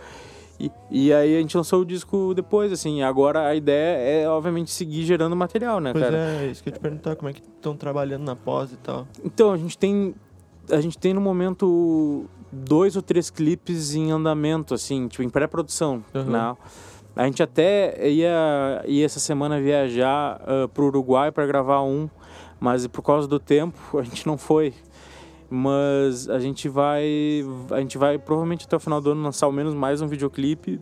Speaker 2: E, e aí a gente lançou o disco depois, assim. Agora a ideia é, obviamente, seguir gerando material, né,
Speaker 1: Pois
Speaker 2: cara?
Speaker 1: é, isso que eu te perguntar, como é que estão trabalhando na pós e tal.
Speaker 2: Então, a gente tem. A gente tem no momento dois ou três clipes em andamento, assim, tipo, em pré-produção.
Speaker 1: Uhum.
Speaker 2: Né? A gente até ia, ia essa semana viajar uh, pro Uruguai para gravar um, mas por causa do tempo a gente não foi. Mas a gente vai. A gente vai provavelmente até o final do ano lançar ao menos mais um videoclipe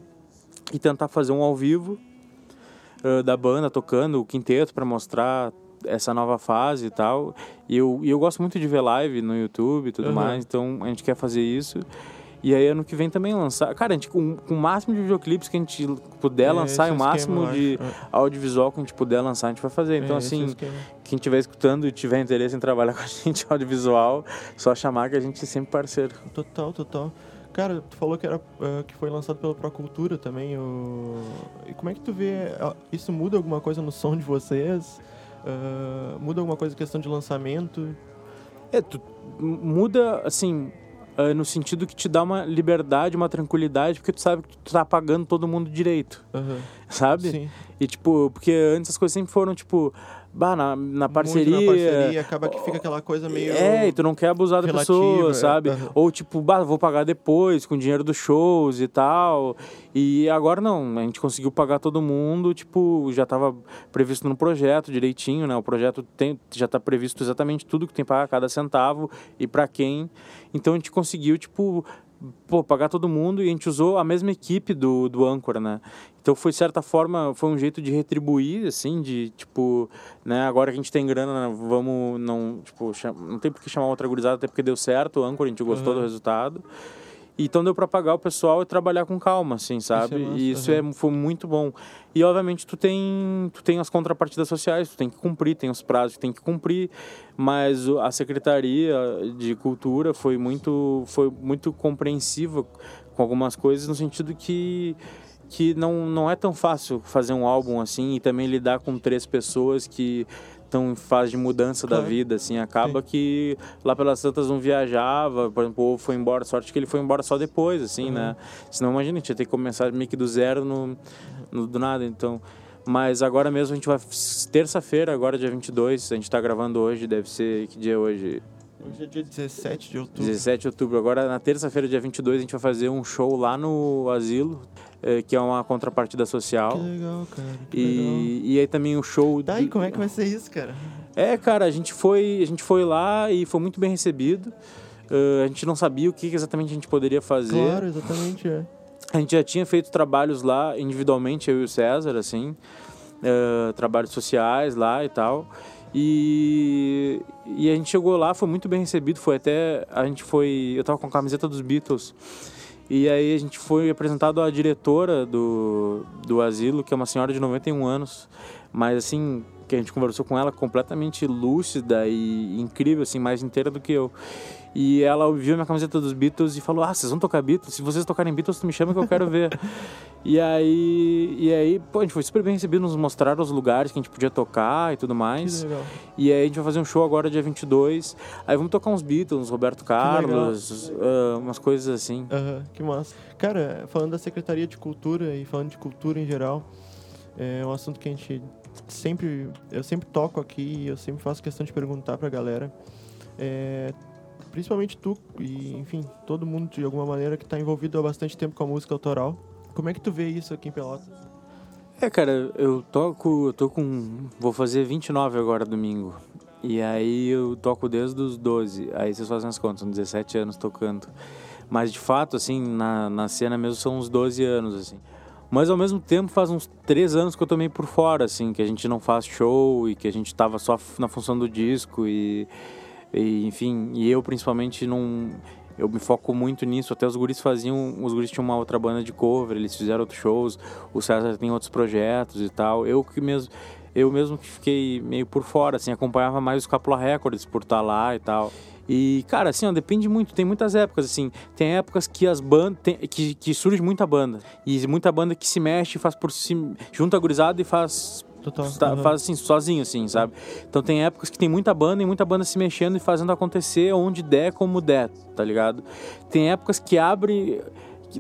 Speaker 2: e tentar fazer um ao vivo uh, da banda tocando o quinteto para mostrar essa nova fase e tal. E eu, e eu gosto muito de ver live no YouTube e tudo uhum. mais, então a gente quer fazer isso. E aí ano que vem também lançar. Cara, a gente, com, com o máximo de videoclipes que a gente puder é, lançar e o máximo esquema, de é. audiovisual que a gente puder lançar, a gente vai fazer. Então, é, assim, quem estiver escutando e tiver interesse em trabalhar (laughs) com a gente audiovisual, só chamar que a gente é sempre parceiro.
Speaker 1: Total, total. Cara, tu falou que, era, uh, que foi lançado pela Procultura também. O... E como é que tu vê? Isso muda alguma coisa no som de vocês? Uh, muda alguma coisa em questão de lançamento?
Speaker 2: É, tu, muda, assim, uh, no sentido que te dá uma liberdade, uma tranquilidade, porque tu sabe que tu tá pagando todo mundo direito. Uhum. Sabe? Sim. E tipo, porque antes as coisas sempre foram, tipo, bah, na, na parceria. Muito
Speaker 1: na parceria, acaba que fica aquela coisa meio.
Speaker 2: É, e tu não quer abusar da pessoa, é. sabe? Uhum. Ou tipo, bah, vou pagar depois, com dinheiro dos shows e tal. E agora não, a gente conseguiu pagar todo mundo, tipo, já estava previsto no projeto direitinho, né? O projeto tem, já está previsto exatamente tudo que tem para cada centavo e para quem. Então a gente conseguiu, tipo, pô, pagar todo mundo e a gente usou a mesma equipe do, do Âncora, né? Então foi, de certa forma, foi um jeito de retribuir, assim, de, tipo, né, agora que a gente tem grana, vamos, não, tipo, não tem por que chamar outra gurizada, até porque deu certo o Âncora, a gente gostou uhum. do resultado. Então deu para pagar o pessoal e trabalhar com calma, assim, sabe? Isso é e isso uhum. é, foi muito bom. E obviamente tu tem, tu tem as contrapartidas sociais, tu tem que cumprir, tem os prazos que tem que cumprir, mas a Secretaria de Cultura foi muito, foi muito compreensiva com algumas coisas, no sentido que que não, não é tão fácil fazer um álbum assim e também lidar com três pessoas que estão em fase de mudança claro. da vida, assim, acaba Sim. que lá pelas tantas não viajava, por exemplo, foi embora, sorte que ele foi embora só depois, assim, né? uhum. né? Senão, imagina, a gente ia ter que começar meio que do zero no, no do nada, então... Mas agora mesmo a gente vai, terça-feira, agora dia 22, a gente tá gravando hoje, deve ser, que dia é hoje?
Speaker 1: Hoje é dia 17 de outubro.
Speaker 2: 17 de outubro. Agora, na terça-feira, dia 22, a gente vai fazer um show lá no Asilo, eh, que é uma contrapartida social.
Speaker 1: Que legal, cara. Que
Speaker 2: e,
Speaker 1: legal.
Speaker 2: e aí também o show...
Speaker 1: Tá, de... e como é que vai ser isso, cara?
Speaker 2: É, cara, a gente foi, a gente foi lá e foi muito bem recebido. Uh, a gente não sabia o que exatamente a gente poderia fazer.
Speaker 1: Claro, exatamente, é.
Speaker 2: A gente já tinha feito trabalhos lá individualmente, eu e o César, assim, uh, trabalhos sociais lá e tal. E, e a gente chegou lá, foi muito bem recebido, foi até a gente foi, eu tava com a camiseta dos Beatles. E aí a gente foi apresentado à diretora do, do asilo, que é uma senhora de 91 anos, mas assim, que a gente conversou com ela completamente lúcida e incrível, assim, mais inteira do que eu. E ela viu minha camiseta dos Beatles e falou: Ah, vocês vão tocar Beatles? Se vocês tocarem Beatles, tu me chama que eu quero ver. (laughs) e aí, e aí, pô, a gente foi super bem recebido, nos mostraram os lugares que a gente podia tocar e tudo mais.
Speaker 1: Que legal.
Speaker 2: E aí a gente vai fazer um show agora, dia 22. Aí vamos tocar uns Beatles, Roberto Carlos, uh, umas coisas assim.
Speaker 1: Aham, uhum, que massa. Cara, falando da Secretaria de Cultura e falando de cultura em geral, é um assunto que a gente sempre eu sempre toco aqui e eu sempre faço questão de perguntar para a galera é, principalmente tu e enfim todo mundo de alguma maneira que está envolvido há bastante tempo com a música autoral. Como é que tu vê isso aqui em Pelotas?
Speaker 2: É cara eu toco eu tô com vou fazer 29 agora domingo. E aí eu toco desde os 12 aí vocês fazem as contas são 17 anos tocando. Mas de fato assim na, na cena mesmo são uns 12 anos assim. Mas ao mesmo tempo faz uns três anos que eu tô meio por fora, assim, que a gente não faz show e que a gente tava só na função do disco e, e enfim, e eu principalmente não eu me foco muito nisso. Até os guris faziam, os guris tinham uma outra banda de cover, eles fizeram outros shows. O César tem outros projetos e tal. Eu que mesmo, eu mesmo que fiquei meio por fora, assim, acompanhava mais os Capula Records por estar tá lá e tal. E, cara, assim, ó, depende muito. Tem muitas épocas, assim. Tem épocas que as bandas. Que, que surge muita banda. E muita banda que se mexe, faz por si. junta gurizada e faz
Speaker 1: Total.
Speaker 2: Uhum. Faz assim, sozinho, assim, sabe? Então tem épocas que tem muita banda e muita banda se mexendo e fazendo acontecer onde der, como der, tá ligado? Tem épocas que abre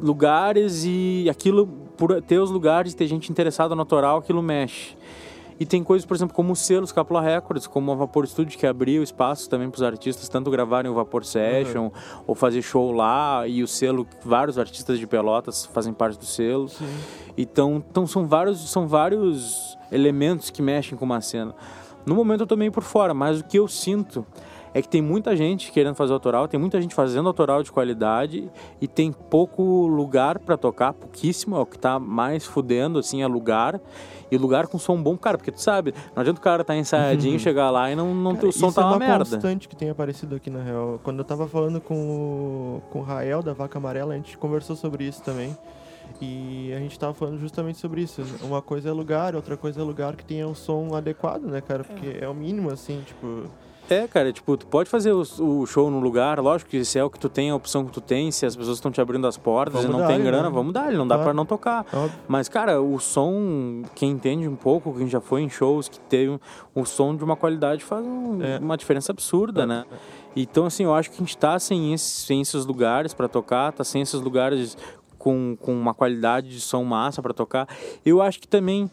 Speaker 2: lugares e aquilo, por ter os lugares, ter gente interessada no autoral, aquilo mexe. E tem coisas, por exemplo, como o selo Scapula Records, como a Vapor Studio, que abriu espaço também para os artistas, tanto gravarem o Vapor Session, uhum. ou fazer show lá, e o selo, vários artistas de Pelotas fazem parte do selo. Sim. Então, então são, vários, são vários elementos que mexem com uma cena. No momento eu tô meio por fora, mas o que eu sinto é que tem muita gente querendo fazer autoral, tem muita gente fazendo autoral de qualidade e tem pouco lugar para tocar, pouquíssimo, é o que tá mais fudendo, assim, é lugar. E lugar com som bom, cara, porque tu sabe, não adianta o cara tá ensaiadinho, (laughs) chegar lá e não, não
Speaker 1: Cara,
Speaker 2: o som tá
Speaker 1: é
Speaker 2: uma,
Speaker 1: uma
Speaker 2: merda.
Speaker 1: constante que tem aparecido aqui na real. Quando eu tava falando com o, com o Rael da Vaca Amarela, a gente conversou sobre isso também. E a gente tava falando justamente sobre isso. Uma coisa é lugar, outra coisa é lugar que tenha um som adequado, né, cara? Porque é o mínimo, assim, tipo.
Speaker 2: É, cara, tipo, tu pode fazer o, o show no lugar, lógico que se é o que tu tem, a opção que tu tem, se as pessoas estão te abrindo as portas
Speaker 1: Vamos
Speaker 2: e não
Speaker 1: dar,
Speaker 2: tem
Speaker 1: né?
Speaker 2: grana, vamos dar, não dá
Speaker 1: Claro.
Speaker 2: pra não tocar.
Speaker 1: Óbvio.
Speaker 2: Mas, cara, o som, quem entende um pouco, quem já foi em shows, que teve um, o som de uma qualidade faz um-
Speaker 1: É.
Speaker 2: uma diferença absurda, né? Então, assim, eu acho que a gente tá sem, esse- sem esses lugares pra tocar, tá sem esses lugares com, com uma qualidade de som massa pra tocar. Eu acho que também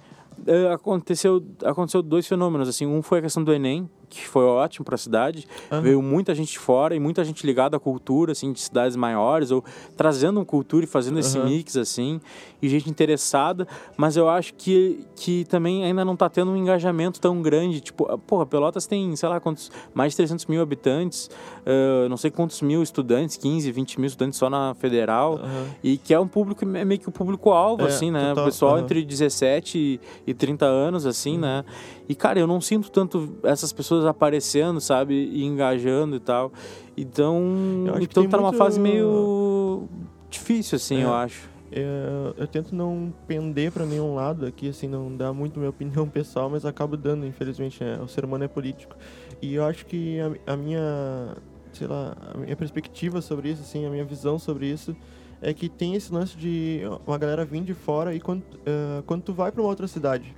Speaker 2: eh, aconteceu, aconteceu dois fenômenos, assim, um foi a questão do Enem, que foi ótimo pra cidade,
Speaker 1: Aham.
Speaker 2: veio muita gente de fora e muita gente ligada à cultura, assim, de cidades maiores, ou trazendo uma cultura e fazendo esse
Speaker 1: Aham.
Speaker 2: mix, assim, e gente interessada, mas eu acho que, que também ainda não tá tendo um engajamento tão grande, tipo, ah, porra, Pelotas tem, sei lá, quantos, mais de 300 mil habitantes, ah, não sei quantos mil estudantes, 15, 20 mil estudantes só na Federal,
Speaker 1: Aham.
Speaker 2: e que é um público, é meio que o público-alvo,
Speaker 1: É,
Speaker 2: assim, né?
Speaker 1: total,
Speaker 2: o pessoal entre 17 e, e 30 anos, assim, né? E, cara, eu não sinto tanto essas pessoas aparecendo, sabe? E engajando e tal. Então,
Speaker 1: Eu acho que
Speaker 2: então tá numa
Speaker 1: muito-
Speaker 2: fase meio difícil, assim,
Speaker 1: É.
Speaker 2: eu acho.
Speaker 1: É, eu tento não pender pra nenhum lado aqui, assim, não dar muito minha (laughs) opinião pessoal, mas acabo dando, infelizmente, né? o ser humano é político. E eu acho que a, a minha, sei lá, a minha perspectiva sobre isso, assim, a minha visão sobre isso, é que tem esse lance de uma galera vir de fora e quando, eh, quando tu vai pra uma outra cidade,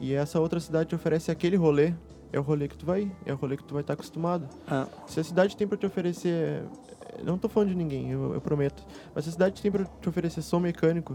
Speaker 1: e essa outra cidade te oferece aquele rolê, é o rolê que tu vai ir, é o rolê que tu vai estar acostumado.
Speaker 2: Ah,
Speaker 1: Se a cidade tem pra te oferecer. Não tô falando de ninguém, eu, eu prometo. Mas se a cidade tem pra te oferecer som mecânico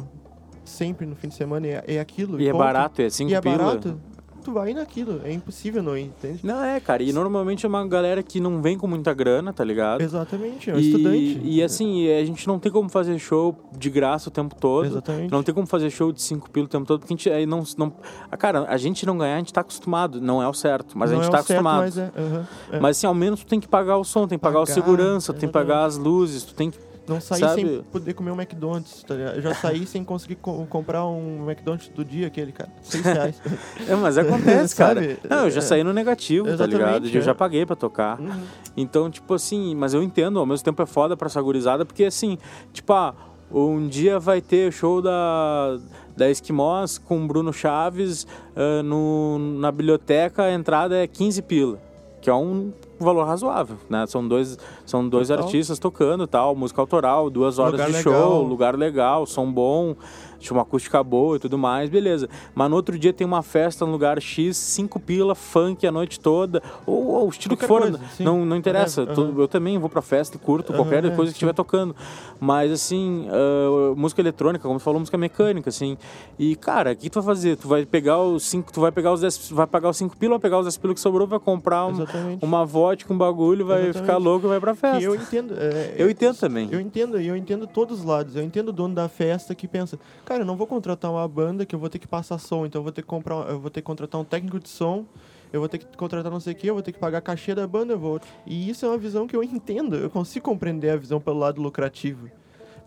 Speaker 1: sempre no fim de semana, é, é aquilo.
Speaker 2: e é
Speaker 1: ponto.
Speaker 2: barato, é 5
Speaker 1: E é
Speaker 2: pila.
Speaker 1: barato, tu vai naquilo. É impossível não ir, entende?
Speaker 2: Não, é, cara. E normalmente é uma galera que não vem com muita grana, tá ligado?
Speaker 1: Exatamente, é um
Speaker 2: e,
Speaker 1: estudante.
Speaker 2: E assim, a gente não tem como fazer show de graça o tempo todo.
Speaker 1: Exatamente.
Speaker 2: Não tem como fazer show de 5 pila o tempo todo, porque a gente aí não, não. Ah, Cara, a gente não ganhar, a gente tá acostumado. Não é o certo, mas
Speaker 1: Não
Speaker 2: a gente
Speaker 1: é
Speaker 2: tá
Speaker 1: o certo,
Speaker 2: acostumado.
Speaker 1: Mas, é, aham, é.
Speaker 2: Mas assim, ao menos tu tem que pagar o som, tem que pagar, o
Speaker 1: Pagar,
Speaker 2: segurança, tu tem que pagar as luzes, tu tem que.
Speaker 1: Não sair
Speaker 2: sabe?
Speaker 1: sem poder comer um McDonald's, tá ligado? Eu já saí (laughs) sem conseguir co- comprar um McDonald's do dia, aquele, cara. Seis reais. (laughs)
Speaker 2: É, mas acontece, (laughs) cara. Não, eu já
Speaker 1: É.
Speaker 2: saí no negativo, tá
Speaker 1: Exatamente,
Speaker 2: ligado? Eu
Speaker 1: é.
Speaker 2: já paguei pra tocar.
Speaker 1: Uhum.
Speaker 2: Então, tipo assim, mas eu entendo, ao mesmo tempo é foda pra essa gurizada, porque assim, tipo, ah, um dia vai ter show da, da Esquimós com Bruno Chaves ah, no, na biblioteca, a entrada é 15 pila, que é um valor razoável, né? São dois, são dois
Speaker 1: Total.
Speaker 2: artistas tocando tal, música autoral, duas horas
Speaker 1: Lugar
Speaker 2: de
Speaker 1: legal.
Speaker 2: show, lugar legal, som bom, tinha uma acústica boa e tudo mais, beleza. Mas no outro dia tem uma festa no lugar X, cinco pila, funk a noite toda, ou, ou o estilo que
Speaker 1: Qualquer
Speaker 2: for,
Speaker 1: coisa,
Speaker 2: não, não interessa.
Speaker 1: É.
Speaker 2: Eu também vou pra festa e curto qualquer coisa que estiver tocando. Mas assim, ah, música eletrônica, como tu falou, música mecânica, assim. E, cara, o que tu vai fazer? Tu vai pegar os cinco, tu vai pegar os 10, vai pagar os cinco pila, vai pegar os 10 pila que sobrou, vai comprar um- uma vodka, um bagulho, vai
Speaker 1: Exatamente.
Speaker 2: ficar louco e vai pra festa.
Speaker 1: Que eu entendo. é,
Speaker 2: Eu entendo também.
Speaker 1: Eu entendo, e eu entendo todos os lados. Eu entendo o dono da festa que pensa, cara, eu não vou contratar uma banda que eu vou ter que passar som, então eu vou ter que comprar, eu vou ter que contratar um técnico de som, eu vou ter que contratar não sei o que, eu vou ter que pagar a cachê da banda, eu vou. E isso é uma visão que eu entendo. Eu consigo compreender a visão pelo lado lucrativo.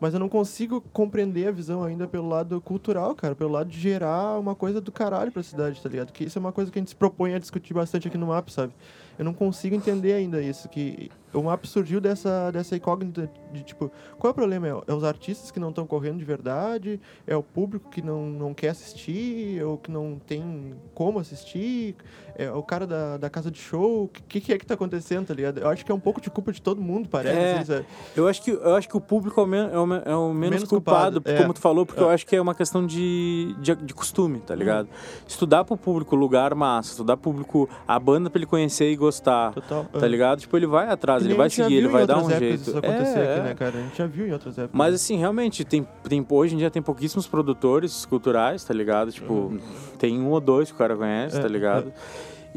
Speaker 1: Mas eu não consigo compreender a visão ainda pelo lado cultural, cara. Pelo lado de gerar uma coisa do caralho pra cidade, tá ligado? Que isso é uma coisa que a gente se propõe a discutir bastante aqui no MAP, sabe? Eu não consigo entender ainda isso. Que o MAP surgiu dessa, dessa incógnita de, tipo, qual é o problema? É, é os artistas que não estão correndo de verdade? É o público que não, não quer assistir? É o que não tem como assistir? É o cara da, da casa de show? O que, que é que tá acontecendo, tá ligado? Eu acho que é um pouco de culpa de todo mundo, parece.
Speaker 2: É.
Speaker 1: assim?
Speaker 2: Eu acho que, eu acho que o público é o, men- é o, é o menos,
Speaker 1: Menos
Speaker 2: culpado,
Speaker 1: culpado, é.
Speaker 2: como tu falou, porque
Speaker 1: É.
Speaker 2: eu acho que é uma questão de, de, de costume, tá ligado? Se tu dá pro público o lugar massa, dá pro público a banda pra ele conhecer e gostar,
Speaker 1: Total.
Speaker 2: tá ligado? Tipo, ele vai atrás, ele vai seguir, ele vai dar um jeito.
Speaker 1: Isso acontecer
Speaker 2: É,
Speaker 1: aqui,
Speaker 2: é.
Speaker 1: né, cara? A gente já viu em outras épocas.
Speaker 2: Mas assim, realmente, tem, tem, hoje em dia tem pouquíssimos produtores culturais, tá ligado? Tipo, tem um ou dois que o cara conhece,
Speaker 1: É,
Speaker 2: tá ligado?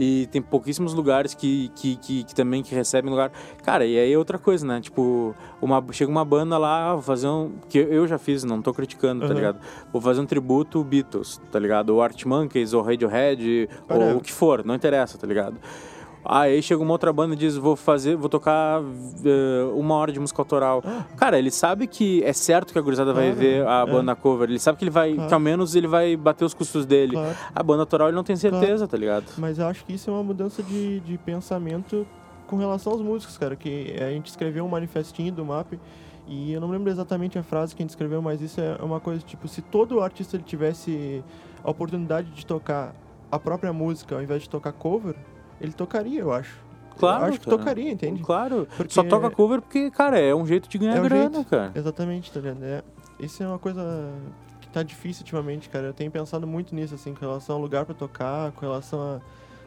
Speaker 2: E tem pouquíssimos lugares que, que, que, que também que recebem lugar. Cara, e aí é outra coisa, né? Tipo, uma, chega uma banda lá, vou fazer um. Que eu já fiz, não tô criticando, tá
Speaker 1: Uhum.
Speaker 2: ligado? Vou fazer um tributo Beatles, tá ligado? Ou Art Monkeys, ou Radiohead,
Speaker 1: Cara,
Speaker 2: ou o que for, não interessa, tá ligado? Aí chega uma outra banda e diz, vou fazer, vou tocar uh, uma hora de música autoral. Ah. Cara, ele sabe que é certo que a gurizada claro, vai ver a é. banda cover. Ele sabe que ele vai, claro. que ao menos ele vai bater os custos dele. Claro. A banda autoral ele não tem certeza, tá ligado?
Speaker 1: Mas eu acho que isso é uma mudança de, de pensamento com relação aos músicos, cara. Que a gente escreveu um manifestinho do MAP e eu não lembro exatamente a frase que a gente escreveu, mas isso é uma coisa tipo, se todo artista ele tivesse a oportunidade de tocar a própria música ao invés de tocar cover, ele tocaria, eu acho.
Speaker 2: Claro.
Speaker 1: Eu acho que tocaria, entende?
Speaker 2: Claro. Porque Só toca cover porque, cara, é um jeito de ganhar é um grana, jeito. cara.
Speaker 1: Exatamente, tá ligado? É, isso é uma coisa que tá difícil ultimamente, cara. Eu tenho pensado muito nisso, assim, com relação ao lugar para tocar, com relação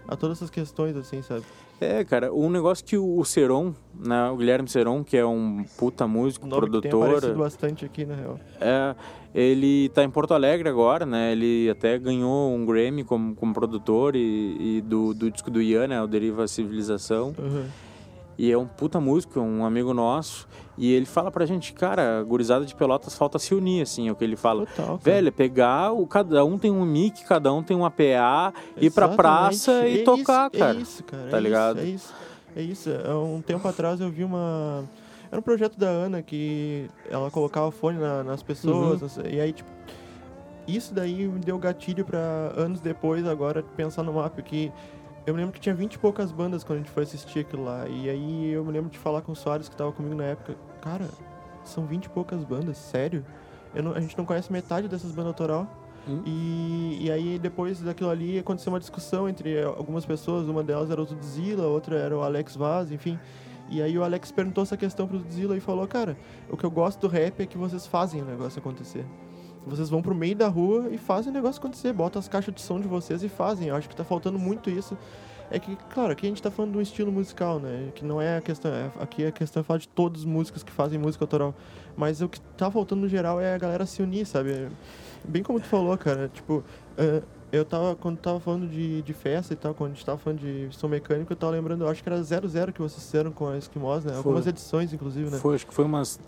Speaker 1: a, a todas essas questões, assim, sabe?
Speaker 2: É, cara, um negócio que o Seron, né, o Guilherme Seron, que é um puta músico, um nome produtor.
Speaker 1: Que tem bastante aqui, na real.
Speaker 2: É, ele tá em Porto Alegre agora, né? Ele até ganhou um Grammy como, como produtor e, e do, do disco do Ian, né? O Deriva Civilização. Uhum. E é um puta músico, um amigo nosso. E ele fala pra gente, cara, gurizada de Pelotas falta se unir, assim, é o que ele fala. Total, Velho, é pegar, o, cada um tem um mic, cada um tem um APA, Exatamente. ir pra praça é e tocar,
Speaker 1: isso,
Speaker 2: é cara.
Speaker 1: É isso, cara.
Speaker 2: Tá
Speaker 1: é
Speaker 2: ligado?
Speaker 1: Isso, é isso. É isso. Um tempo atrás eu vi uma. Era um projeto da Ana que ela colocava fone na, nas pessoas. Uhum. E aí, tipo. Isso daí me deu gatilho para anos depois, agora, pensar no mapa que eu me lembro que tinha 20 e poucas bandas quando a gente foi assistir aquilo lá. E aí eu me lembro de falar com o Soares que tava comigo na época. Cara, são 20 e poucas bandas, sério? Não, a gente não conhece metade dessas bandas autoral. Hum. E, e aí depois daquilo ali aconteceu uma discussão entre algumas pessoas. Uma delas era o Zudzilla, outra era o Alex Vaz, enfim. E aí o Alex perguntou essa questão pro Zudzilla e falou, cara, o que eu gosto do rap é que vocês fazem o negócio acontecer. Vocês vão pro meio da rua e fazem o negócio acontecer, botam as caixas de som de vocês e fazem. Eu acho que tá faltando muito isso. É que, claro, aqui a gente tá falando de um estilo musical, né? Que não é a questão. É, aqui a questão é falar de todos os músicos que fazem música autoral. Mas o que tá faltando no geral é a galera se unir, sabe? Bem como tu falou, cara. Tipo, uh, eu tava. Quando tava falando de, de festa e tal, quando a gente tava falando de som mecânico, eu tava lembrando, eu acho que era 00 que vocês fizeram com a Esquimós, né? Foi. Algumas edições, inclusive, né?
Speaker 2: Foi, acho que foi umas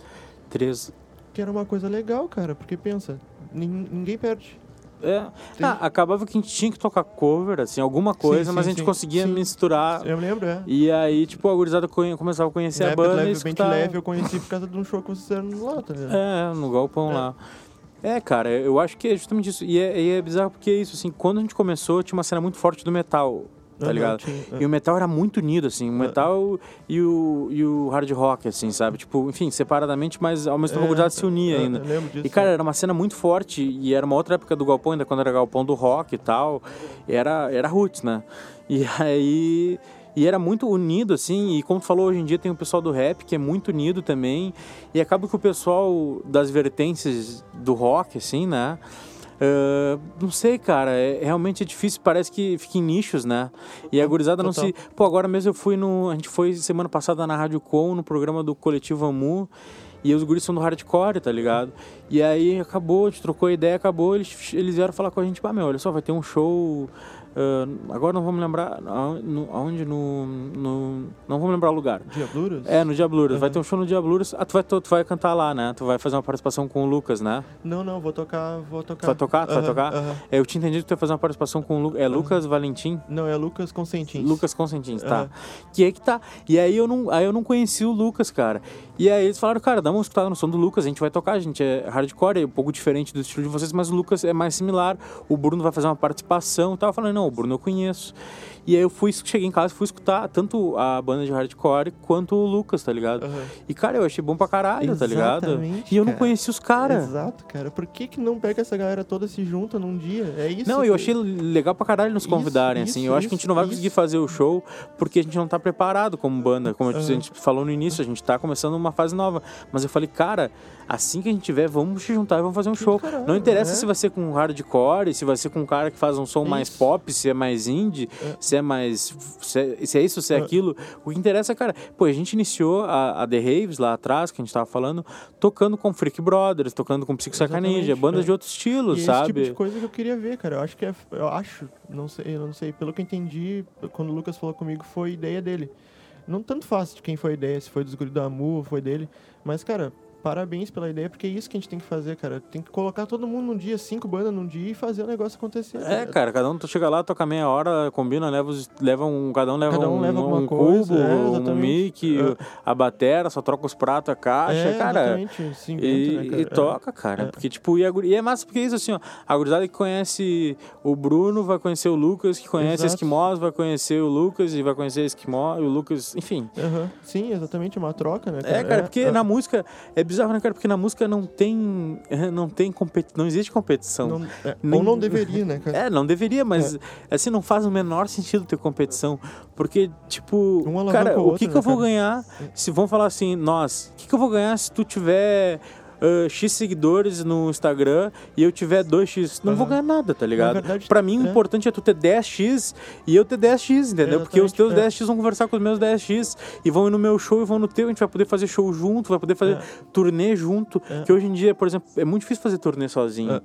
Speaker 2: três
Speaker 1: que era uma coisa legal, cara, porque pensa, ninguém perde.
Speaker 2: É. Ah, acabava que a gente tinha que tocar cover, assim, alguma coisa, sim, sim, mas a gente sim, conseguia misturar.
Speaker 1: Eu lembro, é.
Speaker 2: E aí, tipo, a gurizada começava a conhecer a banda.
Speaker 1: Leve, bem leve eu conheci por causa de um show que vocês fizeram lá, tá ligado?
Speaker 2: É, no galpão é. lá. É, cara, eu acho que é justamente isso. E é, e é bizarro porque é isso, assim, quando a gente começou, tinha uma cena muito forte do metal tá uhum, ligado? Tinha, é. E o metal era muito unido, assim, o é. metal e, o, e o hard rock, assim, sabe? Tipo, enfim, separadamente, mas ao mesmo tempo é, se unia ainda.
Speaker 1: Disso,
Speaker 2: e, cara, era uma cena muito forte e era uma outra época do Galpão, ainda quando era Galpão do rock e tal. Era, era roots, né? E (laughs) aí... E era muito unido, assim, e como tu falou, hoje em dia tem o pessoal do rap que é muito unido também. E acaba que o pessoal das vertentes do rock, assim, né? Uh, não sei, cara, é, realmente é difícil, parece que fica em nichos, né? E a gurizada não se. Pô, agora mesmo eu fui no. A gente foi semana passada na Rádio Com, no programa do Coletivo Amu. E os guris são do hardcore, tá ligado? E aí acabou, a gente trocou ideia, acabou, eles, eles vieram falar com a gente, pá, meu, olha só, vai ter um show Uh, agora não vamos lembrar aonde no, no, não vamos lembrar o lugar.
Speaker 1: Diabluras?
Speaker 2: É, no Diabluras. Uhum. Vai ter um show no Diabluras. Ah, tu vai, tu, tu, vai cantar lá, né? Tu vai fazer uma participação com o Lucas, né?
Speaker 1: Não, não, vou tocar, vou tocar.
Speaker 2: Tu vai tocar? Tu uhum, vai tocar? Uhum. É, eu tinha entendido que tu ia fazer uma participação com o Lucas. É Lucas Valentim?
Speaker 1: Não, é Lucas Consentins.
Speaker 2: Lucas Consentins, tá. Que é que tá. E aí eu não, aí eu não conheci o Lucas, cara. E aí eles falaram, cara, dá uma escutada no som do Lucas, a gente vai tocar, a gente é hardcore, é um pouco diferente do estilo de vocês, mas o Lucas é mais similar. O Bruno vai fazer uma participação e tal. Eu falei, não, o Bruno eu conheço isso. E aí eu fui, cheguei em casa e fui escutar tanto a banda de hardcore quanto o Lucas, tá ligado? Uhum. E, cara, eu achei bom pra caralho, Exatamente, tá ligado? E eu não conheci os caras.
Speaker 1: Exato, cara. Por que que não pega essa galera toda se junta num dia? É isso.
Speaker 2: Não,
Speaker 1: que...
Speaker 2: eu achei legal pra caralho nos convidarem, isso, assim. Isso, eu acho que a gente não vai conseguir fazer o show porque a gente não tá preparado como banda. Como uhum. a gente falou no início, a gente tá começando uma fase nova. Mas eu falei, cara, assim que a gente tiver, vamos se juntar e vamos fazer um show. Caralho, não interessa é? se vai ser com hardcore, se vai ser com um cara que faz um som isso. mais pop, se é mais indie, é. se é mais. Se é, se é, isso, se é, é aquilo. O que interessa, cara. Pô, a gente iniciou a, a The Raves lá atrás, que a gente tava falando, tocando com Freak Brothers, tocando com Psycho Sacaninja, bandas é. de outros estilos,
Speaker 1: e
Speaker 2: sabe?
Speaker 1: Esse tipo de coisa que eu queria ver, cara. Eu acho que é. Eu acho, não sei, eu não sei. Pelo que eu entendi, quando o Lucas falou comigo, foi ideia dele. Não tanto fácil de quem foi a ideia, se foi dos guri do Amu, foi dele. Mas, cara, parabéns pela ideia, porque é isso que a gente tem que fazer, cara. Tem que colocar todo mundo num dia, cinco bandas num dia e fazer o negócio acontecer.
Speaker 2: É, cara, cada um tu chega lá, toca meia hora, combina, leva, os, leva um. Cada um leva
Speaker 1: Cada um
Speaker 2: um,
Speaker 1: leva
Speaker 2: um
Speaker 1: coisa,
Speaker 2: cubo,
Speaker 1: é,
Speaker 2: um mic,
Speaker 1: É.
Speaker 2: a batera, só troca os pratos, a caixa,
Speaker 1: é,
Speaker 2: cara.
Speaker 1: exatamente, se inventa,
Speaker 2: E,
Speaker 1: né, cara?
Speaker 2: e toca, cara.
Speaker 1: É.
Speaker 2: Porque, tipo, e, a e é massa porque é isso, assim, ó. A gurizada que conhece o Bruno vai conhecer o Lucas, que conhece
Speaker 1: Exato.
Speaker 2: Esquimós vai conhecer o Lucas e vai conhecer Esquimó o Lucas, enfim.
Speaker 1: É, aham. Sim, exatamente, uma troca, né,
Speaker 2: É, cara, porque
Speaker 1: é,
Speaker 2: na música é bizarro, né, cara? Porque na música não tem não tem competi não existe competição.
Speaker 1: não, é,
Speaker 2: nem-
Speaker 1: Ou não deveria, né, cara? (laughs)
Speaker 2: É, não deveria, mas assim não faz o menor sentido ter competição, porque tipo,
Speaker 1: Um
Speaker 2: cara,
Speaker 1: o outro,
Speaker 2: que que
Speaker 1: né,
Speaker 2: eu vou
Speaker 1: cara?
Speaker 2: ganhar se vão falar assim, nós, o que que eu vou ganhar se tu tiver ah, X seguidores no Instagram e eu tiver 2x, não vou
Speaker 1: Aham.
Speaker 2: ganhar nada, tá ligado?
Speaker 1: verdade,
Speaker 2: pra mim o
Speaker 1: é.
Speaker 2: importante é tu ter 10x e eu ter 10x, entendeu? Porque os teus
Speaker 1: é.
Speaker 2: 10x vão conversar com os meus 10x e vão ir no meu show e vão no teu, a gente vai poder fazer show junto, vai poder fazer
Speaker 1: É.
Speaker 2: turnê junto,
Speaker 1: É.
Speaker 2: que hoje em dia, por exemplo, é muito difícil fazer turnê sozinho.
Speaker 1: É,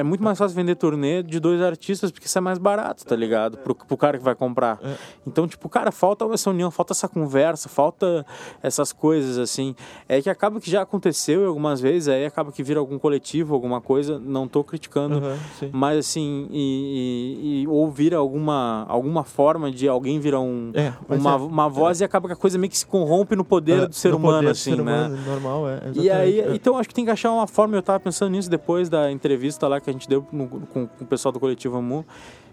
Speaker 2: É, muito mais fácil vender turnê de dois artistas porque isso é mais barato, tá ligado? Pro, pro cara que vai comprar. Então, tipo, cara, falta essa união, falta essa conversa, falta essas coisas, assim. É que acaba que já aconteceu algumas vezes, aí acaba que vira algum coletivo, alguma coisa, não tô criticando.
Speaker 1: Sim.
Speaker 2: Mas assim, e, e, e- ou vira alguma, alguma forma de alguém virar um,
Speaker 1: É,
Speaker 2: uma,
Speaker 1: é.
Speaker 2: uma voz e acaba que a coisa meio que se corrompe no poder
Speaker 1: É,
Speaker 2: do ser
Speaker 1: no
Speaker 2: humano, assim,
Speaker 1: ser
Speaker 2: né?
Speaker 1: humano, Normal, é.
Speaker 2: E aí,
Speaker 1: exatamente, é.
Speaker 2: então acho que tem que achar uma forma, eu tava pensando nisso depois da entrevista lá que a gente deu no- com, com o pessoal do coletivo Amu,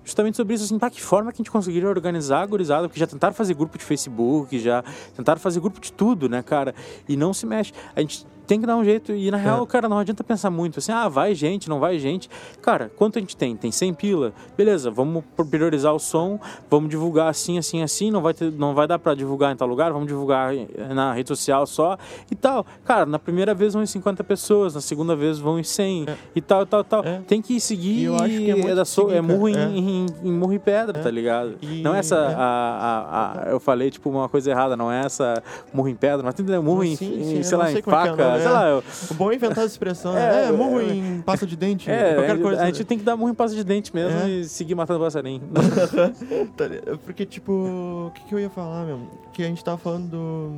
Speaker 2: justamente sobre isso, assim, tá, que forma que a gente conseguiria organizar a gurizada, porque já tentaram fazer grupo de Facebook, já tentaram fazer grupo de tudo, né, cara, e não se mexe. A gente tem que dar um jeito, e na real, cara, não adianta pensar muito, assim, ah, vai gente, não vai gente. Cara, quanto a gente tem? Tem 100 pila? Beleza, vamos priorizar o som, vamos divulgar assim, assim, assim, não vai, ter, não vai dar pra divulgar em tal lugar, vamos divulgar eh, na rede social só e tal. Cara, na primeira vez vão em 50 pessoas, na segunda vez vão em 100
Speaker 1: É.
Speaker 2: e tal, tal, tal.
Speaker 1: É.
Speaker 2: Tem que seguir
Speaker 1: E eu acho que é muito
Speaker 2: da so-
Speaker 1: seguir,
Speaker 2: é murro em,
Speaker 1: é.
Speaker 2: em, em murro e pedra,
Speaker 1: É.
Speaker 2: tá ligado?
Speaker 1: E-
Speaker 2: não é essa,
Speaker 1: é.
Speaker 2: a, a, a- eu falei tipo uma coisa errada, não é essa murro em pedra, mas tem que ter murro em,
Speaker 1: Sim,
Speaker 2: em,
Speaker 1: sim,
Speaker 2: sei lá, em
Speaker 1: é é
Speaker 2: faca, sei
Speaker 1: é.
Speaker 2: lá,
Speaker 1: O bom é inventar essa expressão,
Speaker 2: É?
Speaker 1: É, murro
Speaker 2: é.
Speaker 1: em pasta de dente,
Speaker 2: é,
Speaker 1: qualquer
Speaker 2: a,
Speaker 1: coisa.
Speaker 2: a gente tem que dar murro em pasta de dente mesmo
Speaker 1: É.
Speaker 2: e seguir matando passarinho. (laughs)
Speaker 1: Tá ligado? Porque, tipo, o que, que eu ia falar mesmo? Que a gente tava falando do.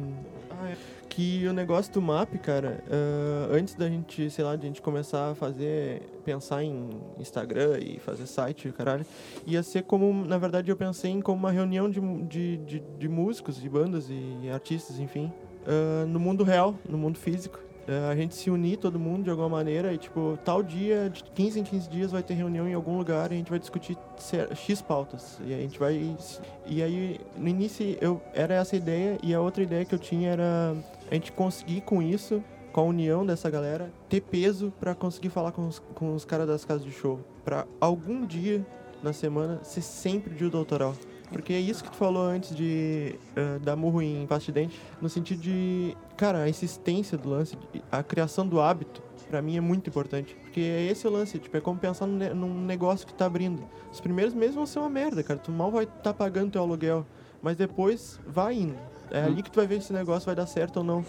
Speaker 1: Ah, é. Que o negócio do map, cara, ah, antes da gente, sei lá, de a gente começar a fazer, pensar em Instagram e fazer site, caralho, ia ser como, na verdade, eu pensei em como uma reunião de, de, de, de músicos, de bandas e artistas, enfim, ah, no mundo real, no mundo físico. Ah, a gente se unir, todo mundo, de alguma maneira, e, tipo, tal dia, de 15 em 15 dias, vai ter reunião em algum lugar e a gente vai discutir X pautas. E a gente vai. E aí, no início, eu, era essa ideia, e a outra ideia que eu tinha era a gente conseguir com isso, com a união dessa galera, ter peso pra conseguir falar com os, com os caras das casas de show. Pra algum dia na semana ser sempre dia do autoral. Porque é isso que tu falou antes de ah, dar murro em pasta de dente, no sentido de, cara, a insistência do lance, a criação do hábito, pra mim é muito importante. Porque é esse o lance, tipo, é como pensar num, ne- num negócio que tá abrindo. Os primeiros meses vão ser uma merda, cara, tu mal vai estar tá pagando teu aluguel, mas depois vai indo. É ali que tu vai ver se esse negócio vai dar certo ou não.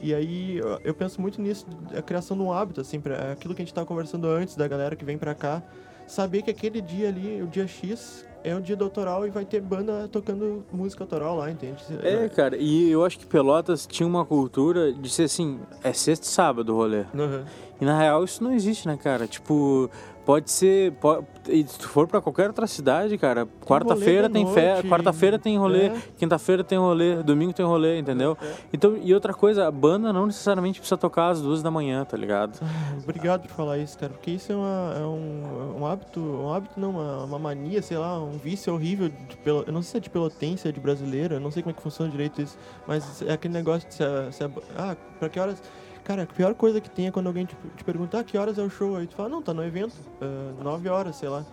Speaker 1: E aí eu- eu penso muito nisso, a criação de um hábito, assim, pra, aquilo que a gente tava conversando antes, da galera que vem pra cá, saber que aquele dia ali, o dia X, é o dia do autoral e vai ter banda tocando música autoral lá, entende?
Speaker 2: É, cara, e eu acho que Pelotas tinha uma cultura de ser assim, é sexta e sábado o rolê.
Speaker 1: Uhum.
Speaker 2: E na real isso não existe, né, cara? Tipo, pode ser. Pode, e se tu for pra qualquer outra cidade, cara, quarta-feira tem
Speaker 1: noite,
Speaker 2: quarta-feira tem rolê,
Speaker 1: é.
Speaker 2: quinta-feira tem rolê, domingo tem rolê, entendeu?
Speaker 1: É.
Speaker 2: Então, e outra coisa, a banda não necessariamente precisa tocar às duas da manhã, tá ligado? (laughs)
Speaker 1: Obrigado por falar isso, cara, porque isso é, uma- é um, um hábito, um hábito não, uma, uma mania, sei lá, um vício horrível, de, pelo- eu não sei se é de pelotense, é de brasileiro, eu não sei como é que funciona direito isso, mas é aquele negócio de se, se ah, pra que horas, cara, a pior coisa que tem é quando alguém te, te pergunta, ah, que horas é o show, aí tu fala, não, tá no evento, ah, nove horas, sei lá.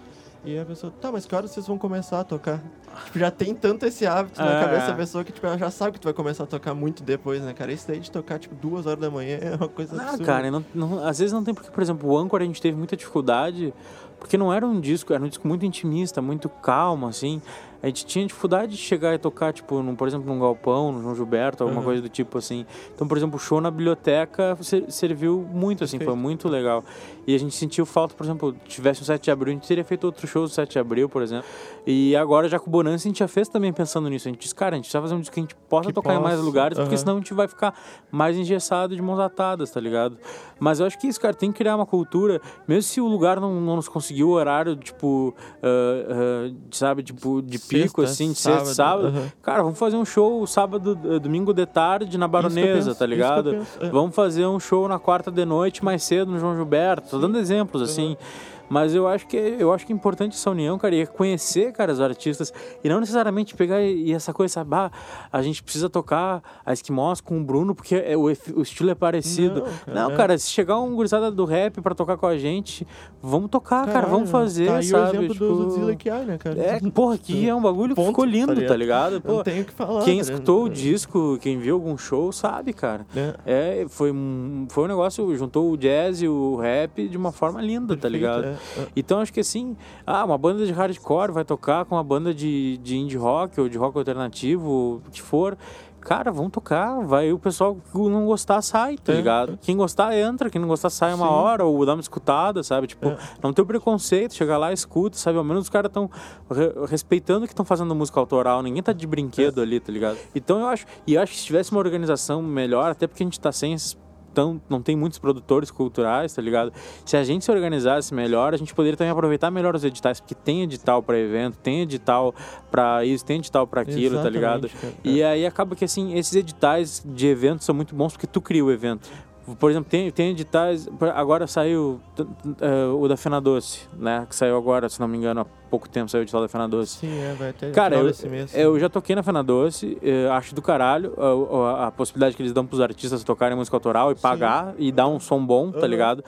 Speaker 1: E a pessoa, tá, mas que horas vocês vão começar a tocar? (laughs) Tipo, já tem tanto esse hábito na
Speaker 2: É.
Speaker 1: cabeça da pessoa que, tipo, ela já sabe que tu vai começar a tocar muito depois, né, cara? Isso daí de tocar, tipo, duas horas da manhã (laughs) é uma coisa
Speaker 2: Ah,
Speaker 1: absurda.
Speaker 2: cara, não, não- às vezes não tem porque, por exemplo, o Anchor a gente teve muita dificuldade Porque não era um disco, era um disco muito intimista, muito calmo, assim a gente tinha dificuldade de chegar e tocar, tipo, num, por exemplo, num galpão, no João Gilberto, alguma uhum. coisa do tipo assim. Então, por exemplo, o show na biblioteca serviu muito, assim, Perfeito. foi muito legal. E a gente sentiu falta, por exemplo, tivesse um 7 de abril, a gente teria feito outro show do 7 de abril, por exemplo. E agora, já com o Bonança, a gente já fez também pensando nisso. A gente disse, cara, a gente precisa fazer um disco que a gente possa que tocar possa. em mais lugares, uhum. porque senão a gente vai ficar mais engessado de mãos atadas, tá ligado? Mas eu acho que isso, cara, tem que criar uma cultura, mesmo se o lugar não, não nos conseguiu o horário, tipo, uh, uh, sabe, tipo, de pico, sexta, assim, de sábado, sexta, sábado. Uhum. Cara, vamos fazer um show sábado, eh, domingo de tarde na Baronesa, penso, tá ligado? É. Vamos fazer um show na quarta de noite mais cedo no João Gilberto. Tô dando exemplos, assim. Uhum. Mas eu acho que eu acho que é importante essa união, cara, e é conhecer, cara, os artistas. E não necessariamente pegar e, essa coisa, sabe? Ah, a gente precisa tocar a Esquimós com o Bruno porque é, o, o estilo é parecido. Não, cara, não, cara se chegar um gurizada do rap pra tocar com a gente, vamos tocar, Caralho, cara, vamos fazer, tá sabe?
Speaker 1: o exemplo tipo, do Zilla que há, né, cara?
Speaker 2: É, porra, aqui é um bagulho que ficou lindo, tá ligado?
Speaker 1: Pô, não tenho que falar.
Speaker 2: Quem escutou o disco, quem viu algum show, sabe, cara. É, é foi, um, foi um negócio, juntou o jazz e o rap de uma forma linda, tá Perfeito, tá ligado? É. Então acho que assim, ah, uma banda de hardcore vai tocar com uma banda de, de indie rock ou de rock alternativo, o que for. Cara, vamos tocar, vai o pessoal que não gostar sai, tá é. ligado? Quem gostar entra, quem não gostar sai uma Sim. hora ou dá uma escutada, sabe? Tipo, é. não tem o preconceito, chega lá, escuta, sabe? Ao menos os caras estão re respeitando que estão fazendo música autoral, ninguém tá de brinquedo é. ali, tá ligado? Então eu acho, e eu acho que se tivesse uma organização melhor, até porque a gente tá sem esses tão, não tem muitos produtores culturais, tá ligado? Se a gente se organizasse melhor, a gente poderia também aproveitar melhor os editais, porque tem edital para evento, tem edital para isso, tem edital para aquilo, Exatamente, tá ligado? Cara. E aí acaba que assim, esses editais de eventos são muito bons porque tu cria o evento. Por exemplo, tem, tem editais. Agora saiu uh, o da Fena Doce, né? Que saiu agora, se não me engano, há pouco tempo saiu o edital da Fena Doce.
Speaker 1: Sim, é, vai ter
Speaker 2: Cara, eu, mês, eu já toquei na Fena Doce, uh, acho do caralho a, a, possibilidade que eles dão pros artistas tocarem música autoral e pagar Sim. e dar um som bom, tá ligado?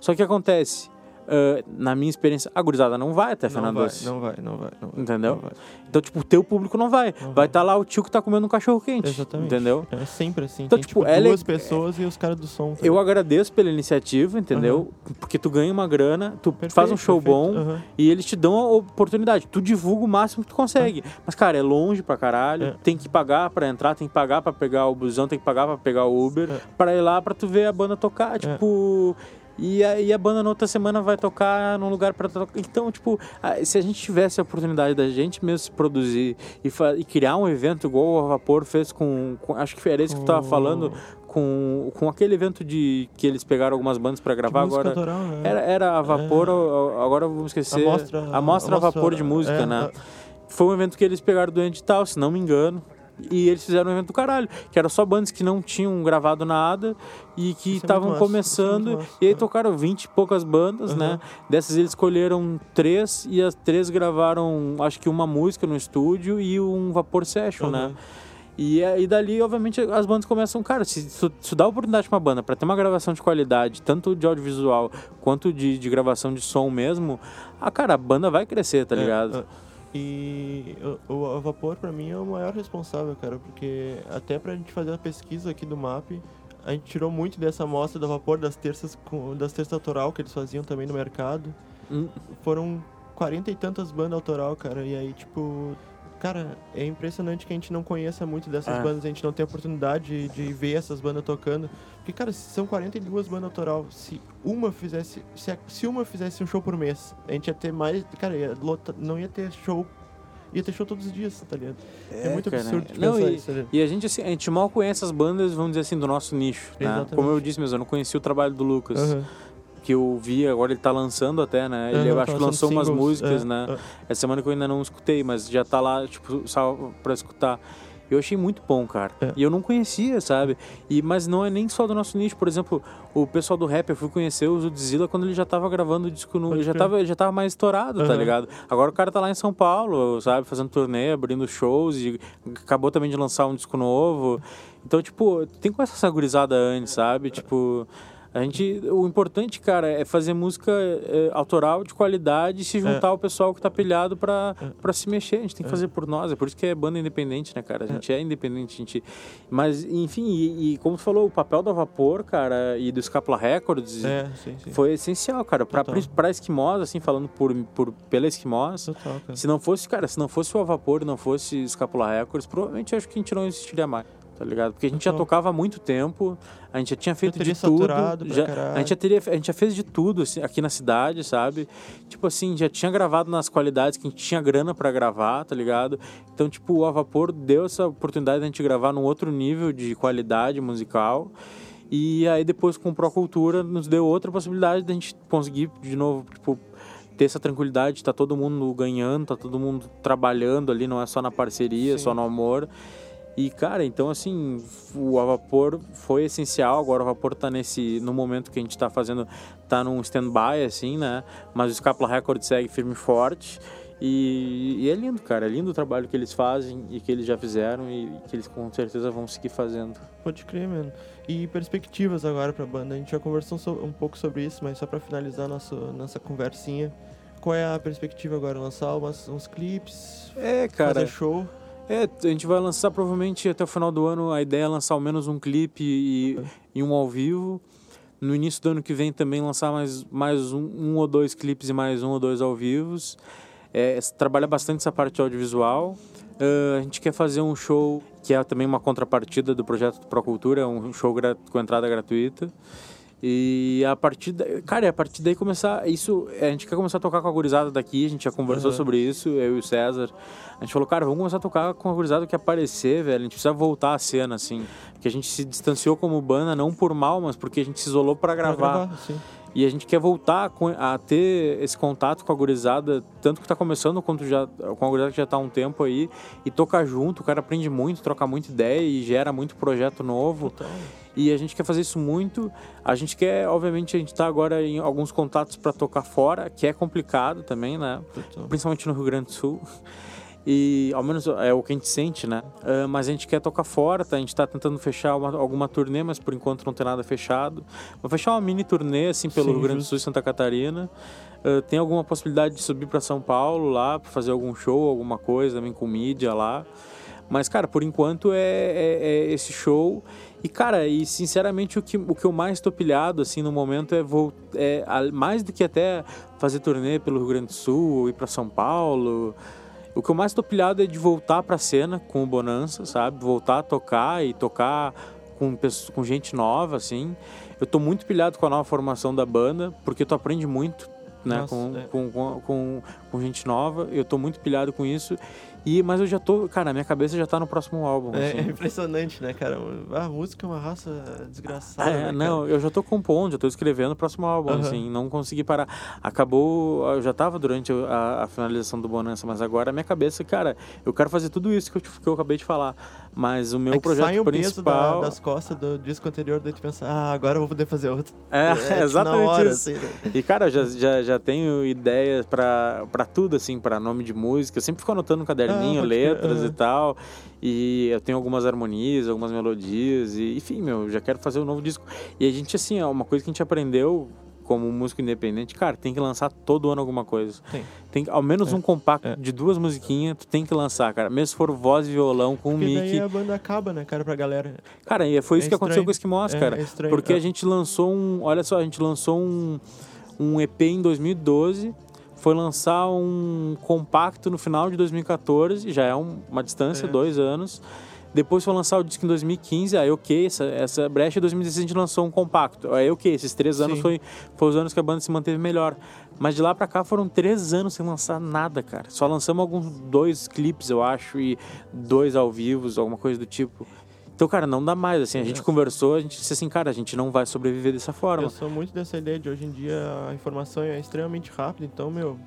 Speaker 2: Só que acontece, Uh, na minha experiência, a gurizada não vai até Fernando Doce.
Speaker 1: Não vai, não vai, não vai.
Speaker 2: Entendeu?
Speaker 1: Não vai.
Speaker 2: Então, tipo, o teu público não vai. Não vai estar tá lá o tio que tá comendo um cachorro quente. Exatamente. Entendeu?
Speaker 1: É sempre assim. Então, Tem, tipo, tipo, é duas pessoas é... e os caras do som.
Speaker 2: Tá eu agradeço pela iniciativa, entendeu? Uhum. Porque tu ganha uma grana, tu perfeito, faz um show perfeito. bom uhum. e eles te dão a oportunidade. Tu divulga o máximo que tu consegue. Uhum. Mas, cara, é longe pra caralho. É. Tem que pagar pra entrar, tem que pagar pra pegar o busão, tem que pagar pra pegar o Uber, é. pra ir lá pra tu ver a banda tocar. É. E a, e a banda na outra semana vai tocar num lugar para tocar. Então, tipo, se a gente tivesse a oportunidade da gente mesmo se produzir e, e criar um evento igual o Vapor fez com, com acho que era isso que tu tava falando, com, com aquele evento de que eles pegaram algumas bandas para gravar agora.
Speaker 1: Autoral, né?
Speaker 2: era, era a Vapor, é. agora vamos esquecer. A mostra, a mostra, a Vapor de música, é, né? É. Foi um evento que eles pegaram do edital, se não me engano. E eles fizeram um evento do caralho, que era só bandas que não tinham gravado nada e que é estavam é começando. É e aí tocaram 20 e poucas bandas, uhum. né? Dessas eles escolheram três e as três gravaram, acho que uma música no estúdio e um vapor session, uhum. né? E, e dali, obviamente, as bandas começam, cara, se, se, se dá oportunidade pra uma banda para ter uma gravação de qualidade, tanto de audiovisual quanto de, de gravação de som mesmo, a cara, a banda vai crescer, tá ligado? É,
Speaker 1: e o, o Vapor, para mim, é o maior responsável, cara, porque até pra gente fazer a pesquisa aqui do MAP, a gente tirou muito dessa amostra do Vapor, das terças, das terças autoral que eles faziam também no mercado. Hum. Foram quarenta e tantas bandas autoral, cara, e aí, tipo, Cara, é impressionante que a gente não conheça muito dessas é. bandas, a gente não tem oportunidade de, de, ver essas bandas tocando. Porque, cara, são 42 bandas autoral. Se uma fizesse. Se, se uma fizesse um show por mês, a gente ia ter mais. Cara, ia lota, não ia ter show. Ia ter show todos os dias, tá ligado? É, é muito cara, absurdo não,
Speaker 2: e,
Speaker 1: isso, tá
Speaker 2: E a gente, assim, a gente mal conhece as bandas, vamos dizer assim, do nosso nicho. Né? Como eu disse mesmo, eu não conhecia o trabalho do Lucas. Uhum que eu vi, agora ele tá lançando até, né? Ele uhum, acho que lançou umas músicas, é, né? É. Essa semana que eu ainda não escutei, mas já tá lá, tipo, só pra escutar. Eu achei muito bom, cara. É. E eu não conhecia, sabe? E, mas não é nem só do nosso nicho. Por exemplo, o pessoal do rap, eu fui conhecer o Zudzilla quando ele já tava gravando o disco no. Ele já tava, ele já tava mais estourado, uhum. tá ligado? Agora o cara tá lá em São Paulo, sabe? Fazendo turnê, abrindo shows e acabou também de lançar um disco novo. Então, tipo, tem com essa gurizada antes, sabe? Tipo. A gente, o importante, cara, é fazer música é, autoral de qualidade e se juntar
Speaker 1: É.
Speaker 2: ao pessoal que tá pilhado pra,
Speaker 1: É.
Speaker 2: pra se mexer. A gente tem que
Speaker 1: É.
Speaker 2: fazer por nós. É por isso que é banda independente, né, cara? A gente é, independente, a gente. Mas, enfim, e, e como tu falou, o papel da Vapor, cara, e do Scapula Records
Speaker 1: É, sim, sim.
Speaker 2: foi essencial, cara. Pra,
Speaker 1: Total.
Speaker 2: pra Esquimós, assim, falando por, por, pela Esquimós.
Speaker 1: Total, cara.
Speaker 2: Se não fosse, cara, se não fosse o Vapor e não fosse Escapula Records, provavelmente acho que a gente não existiria mais, tá ligado? Porque a gente já tocava há muito tempo, a gente já tinha feito de tudo. Já, a, gente já teria, a gente já fez de tudo assim, aqui na cidade, sabe? Tipo assim, já tinha gravado nas qualidades que a gente tinha grana pra gravar, tá ligado? Então, tipo, o A Vapor deu essa oportunidade de a gente gravar num outro nível de qualidade musical. E aí depois com o Procultura nos deu outra possibilidade de a gente conseguir de novo, tipo, ter essa tranquilidade, tá todo mundo ganhando, tá todo mundo trabalhando ali, não é só na parceria,
Speaker 1: Sim.
Speaker 2: só no amor. E, cara, então, assim, o A Vapor foi essencial. Agora o Vapor tá nesse... No momento que a gente tá fazendo... Tá num stand-by, assim, né? Mas o Scapula Records segue firme e forte. E, e é lindo, cara. É lindo o trabalho que eles fazem e que eles já fizeram e que eles com certeza vão seguir fazendo.
Speaker 1: Pode crer, mano. E perspectivas agora pra banda. A gente já conversou so- um pouco sobre isso, mas só pra finalizar nosso, nossa conversinha. Qual é a perspectiva agora? Lançar umas, uns clipes?
Speaker 2: É, cara.
Speaker 1: Fazer show?
Speaker 2: É, a gente vai lançar provavelmente até o final do ano. A ideia é lançar ao menos um clipe e, e um ao vivo. No início do ano que vem também lançar mais, mais um, um ou dois clipes e mais um ou dois ao vivos. É, trabalha bastante essa parte audiovisual. Ah, a gente quer fazer um show que é também uma contrapartida do projeto do Procultura, um show com entrada gratuita. E a partir da... Cara, a partir daí começar. Isso. A gente quer começar a tocar com a gurizada daqui, a gente já conversou
Speaker 1: Uhum.
Speaker 2: sobre isso, eu e o César. A gente falou, cara, vamos começar a tocar com a gurizada que aparecer, velho. A gente precisa voltar à cena, assim. Porque a gente se distanciou como banda, não por mal, mas porque a gente se isolou pra
Speaker 1: Pra
Speaker 2: gravar.
Speaker 1: sim.
Speaker 2: E a gente quer voltar a ter esse contato com a gurizada, tanto que tá começando quanto já com a gurizada que já tá há um tempo aí, e tocar junto, o cara aprende muito, troca muita ideia e gera muito projeto novo. E a gente quer fazer isso muito. A gente quer, obviamente, a gente tá agora em alguns contatos para tocar fora, que é complicado também, né? Principalmente no Rio Grande do Sul. E ao menos é o que a gente sente, né? Ah, mas a gente quer tocar fora, tá? A gente tá tentando fechar uma- alguma turnê, mas por enquanto não tem nada fechado. Vou fechar uma mini turnê, assim, pelo
Speaker 1: Sim,
Speaker 2: Rio Grande do. Sul e Santa Catarina. Ah, tem alguma possibilidade de subir para São Paulo lá, pra fazer algum show, alguma coisa, também com mídia lá. Mas, cara, por enquanto é, é- é esse show. E, cara, e sinceramente o que, o que eu mais tô pilhado, assim, no momento é, vol- é mais do que até fazer turnê pelo Rio Grande do Sul, ir pra São Paulo. O que eu mais tô pilhado é de voltar pra cena com o Bonança, sabe? Voltar a tocar e tocar com, com gente nova, assim. Eu tô muito pilhado com a nova formação da banda, porque tu aprende muito, né?
Speaker 1: Nossa,
Speaker 2: com,
Speaker 1: é.
Speaker 2: com, com, com, com gente nova. Eu tô muito pilhado com isso. E, mas eu já tô, cara, minha cabeça já tá no próximo álbum.
Speaker 1: É,
Speaker 2: assim.
Speaker 1: é impressionante, né, cara? A música é uma raça desgraçada.
Speaker 2: É,
Speaker 1: né,
Speaker 2: não,
Speaker 1: cara?
Speaker 2: eu já tô compondo, já tô escrevendo o próximo álbum,
Speaker 1: Aham.
Speaker 2: assim, não consegui parar. Acabou, eu já tava durante a, a finalização do Bonança, mas agora a minha cabeça, cara, eu quero fazer tudo isso que eu, que eu acabei de falar. Mas o meu
Speaker 1: É
Speaker 2: projeto
Speaker 1: sai peso
Speaker 2: principal.
Speaker 1: da- das costas do disco anterior, daí tu pensa, ah, agora eu vou poder fazer outro.
Speaker 2: É, (laughs)
Speaker 1: tipo,
Speaker 2: exatamente
Speaker 1: hora,
Speaker 2: isso.
Speaker 1: assim, né?
Speaker 2: E, cara, eu já, já, já tenho ideias pra, pra tudo, assim, pra nome de música. Eu sempre fico anotando no caderninho,
Speaker 1: Ah,
Speaker 2: letras
Speaker 1: aham.
Speaker 2: e tal. E eu tenho algumas harmonias, algumas melodias. E, enfim, meu, eu já quero fazer um novo disco. E a gente, assim, é uma coisa que a gente aprendeu como músico independente, cara, tem que lançar todo ano alguma coisa.
Speaker 1: Tem.
Speaker 2: Tem ao menos
Speaker 1: É,
Speaker 2: um compacto
Speaker 1: é.
Speaker 2: de duas musiquinhas, tu tem que lançar, cara. Mesmo se for voz e violão com um
Speaker 1: Porque
Speaker 2: mic.
Speaker 1: daí a banda acaba, né, cara, pra galera.
Speaker 2: Cara, e foi isso
Speaker 1: É
Speaker 2: que aconteceu com o Esquimós,
Speaker 1: É,
Speaker 2: cara.
Speaker 1: é
Speaker 2: porque
Speaker 1: é.
Speaker 2: a gente lançou um. Olha só, a gente lançou um, um EP em 2012. Foi lançar um compacto no final de 2014, já é um- uma distância,
Speaker 1: É.
Speaker 2: dois anos. Depois foi lançar o disco em 2015, aí ok, essa, essa brecha em 2016 a gente lançou um compacto. Aí ok, esses três anos
Speaker 1: Sim.
Speaker 2: foi, foi os anos que a banda se manteve melhor. Mas de lá pra cá foram três anos sem lançar nada, cara. Só lançamos alguns dois clipes, eu acho, e dois ao vivo, alguma coisa do tipo. Então, cara, não dá mais, assim, a gente
Speaker 1: É.
Speaker 2: conversou, a gente disse assim, cara, a gente não vai sobreviver dessa forma.
Speaker 1: Eu sou muito dessa ideia de hoje em dia a informação é extremamente rápida, então, meu.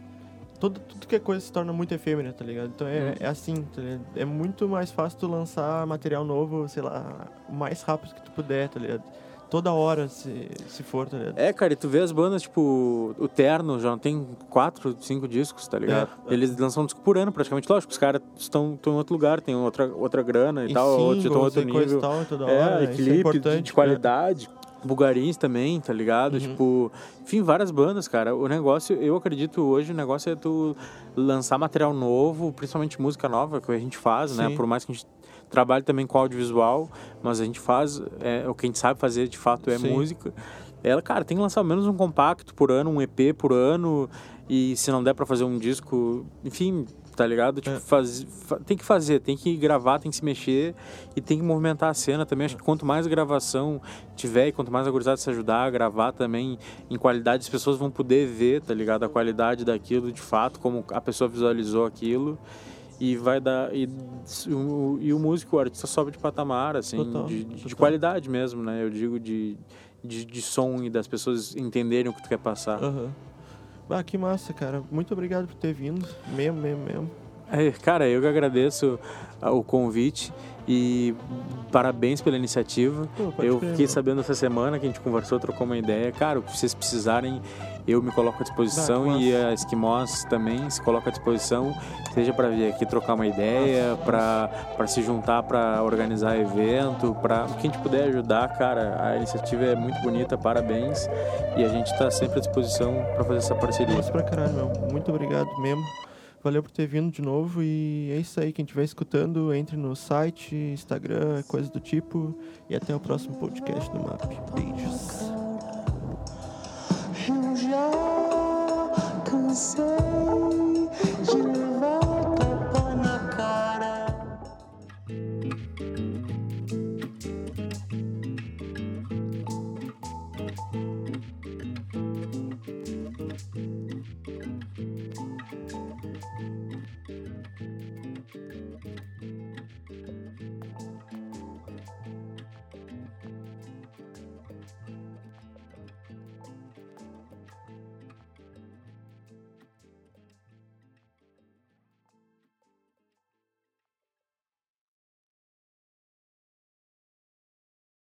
Speaker 1: Todo, tudo que é coisa se torna muito efêmera, tá ligado? Então é,
Speaker 2: Uhum.
Speaker 1: é assim, tá ligado? É muito mais fácil tu lançar material novo, sei lá, o mais rápido que tu puder, tá ligado? Toda hora, se, se for, tá ligado?
Speaker 2: É, cara, e tu vê as bandas, tipo, o Terno já tem quatro, cinco discos, tá ligado?
Speaker 1: É, é.
Speaker 2: Eles lançam um disco por ano, praticamente. Lógico, os caras estão estão em outro lugar, tem outra, outra grana e,
Speaker 1: E
Speaker 2: tal,
Speaker 1: singles
Speaker 2: outro
Speaker 1: e
Speaker 2: nível.
Speaker 1: tal, toda
Speaker 2: É,
Speaker 1: hora.
Speaker 2: e
Speaker 1: isso é
Speaker 2: clipe de, de qualidade. Bugarins também, tá ligado?
Speaker 1: Uhum.
Speaker 2: Tipo, enfim, várias bandas, cara. O negócio, eu acredito hoje, o negócio é tu lançar material novo, principalmente música nova, que a gente faz, né?
Speaker 1: Sim.
Speaker 2: Por mais que a gente trabalhe também com audiovisual, mas a gente faz, é, o que a gente sabe fazer de fato é
Speaker 1: Sim.
Speaker 2: música. Ela, cara, tem que lançar menos um compacto por ano, um EP por ano, e se não der pra fazer um disco, enfim, tá ligado? Tipo,
Speaker 1: É.
Speaker 2: faz, fa- tem que fazer, tem que gravar, tem que se mexer e tem que movimentar a cena também. Acho que quanto mais gravação tiver e quanto mais a gurizada se ajudar a gravar também em qualidade, as pessoas vão poder ver, tá ligado? A qualidade daquilo de fato, como a pessoa visualizou aquilo. E vai dar. E, o, e o músico, o artista sobe de patamar, assim,
Speaker 1: Total,
Speaker 2: de, de
Speaker 1: total.
Speaker 2: qualidade mesmo, né? Eu digo de, de, de som e das pessoas entenderem o que tu quer passar.
Speaker 1: Aham. Ah, que massa, cara. Muito obrigado por ter vindo. Mesmo, mesmo, mesmo.
Speaker 2: É, cara, eu que agradeço ah, o convite e parabéns pela iniciativa.
Speaker 1: Pô,
Speaker 2: eu
Speaker 1: crer,
Speaker 2: fiquei sabendo essa semana que a gente conversou, trocou uma ideia. Cara, que vocês precisarem, eu me coloco à disposição e a Esquimós também se coloca à disposição, seja para vir aqui trocar uma ideia, para se juntar para organizar evento, para o que a gente puder ajudar, cara. A iniciativa é muito bonita, parabéns. E a gente está sempre à disposição para fazer essa parceria.
Speaker 1: Massa pra caralho, meu. Muito obrigado mesmo. Valeu por ter vindo de novo e é isso aí. Quem estiver escutando, entre no site, Instagram, coisa do tipo. E até o próximo podcast do MAP. Beijos.
Speaker 3: girl can say.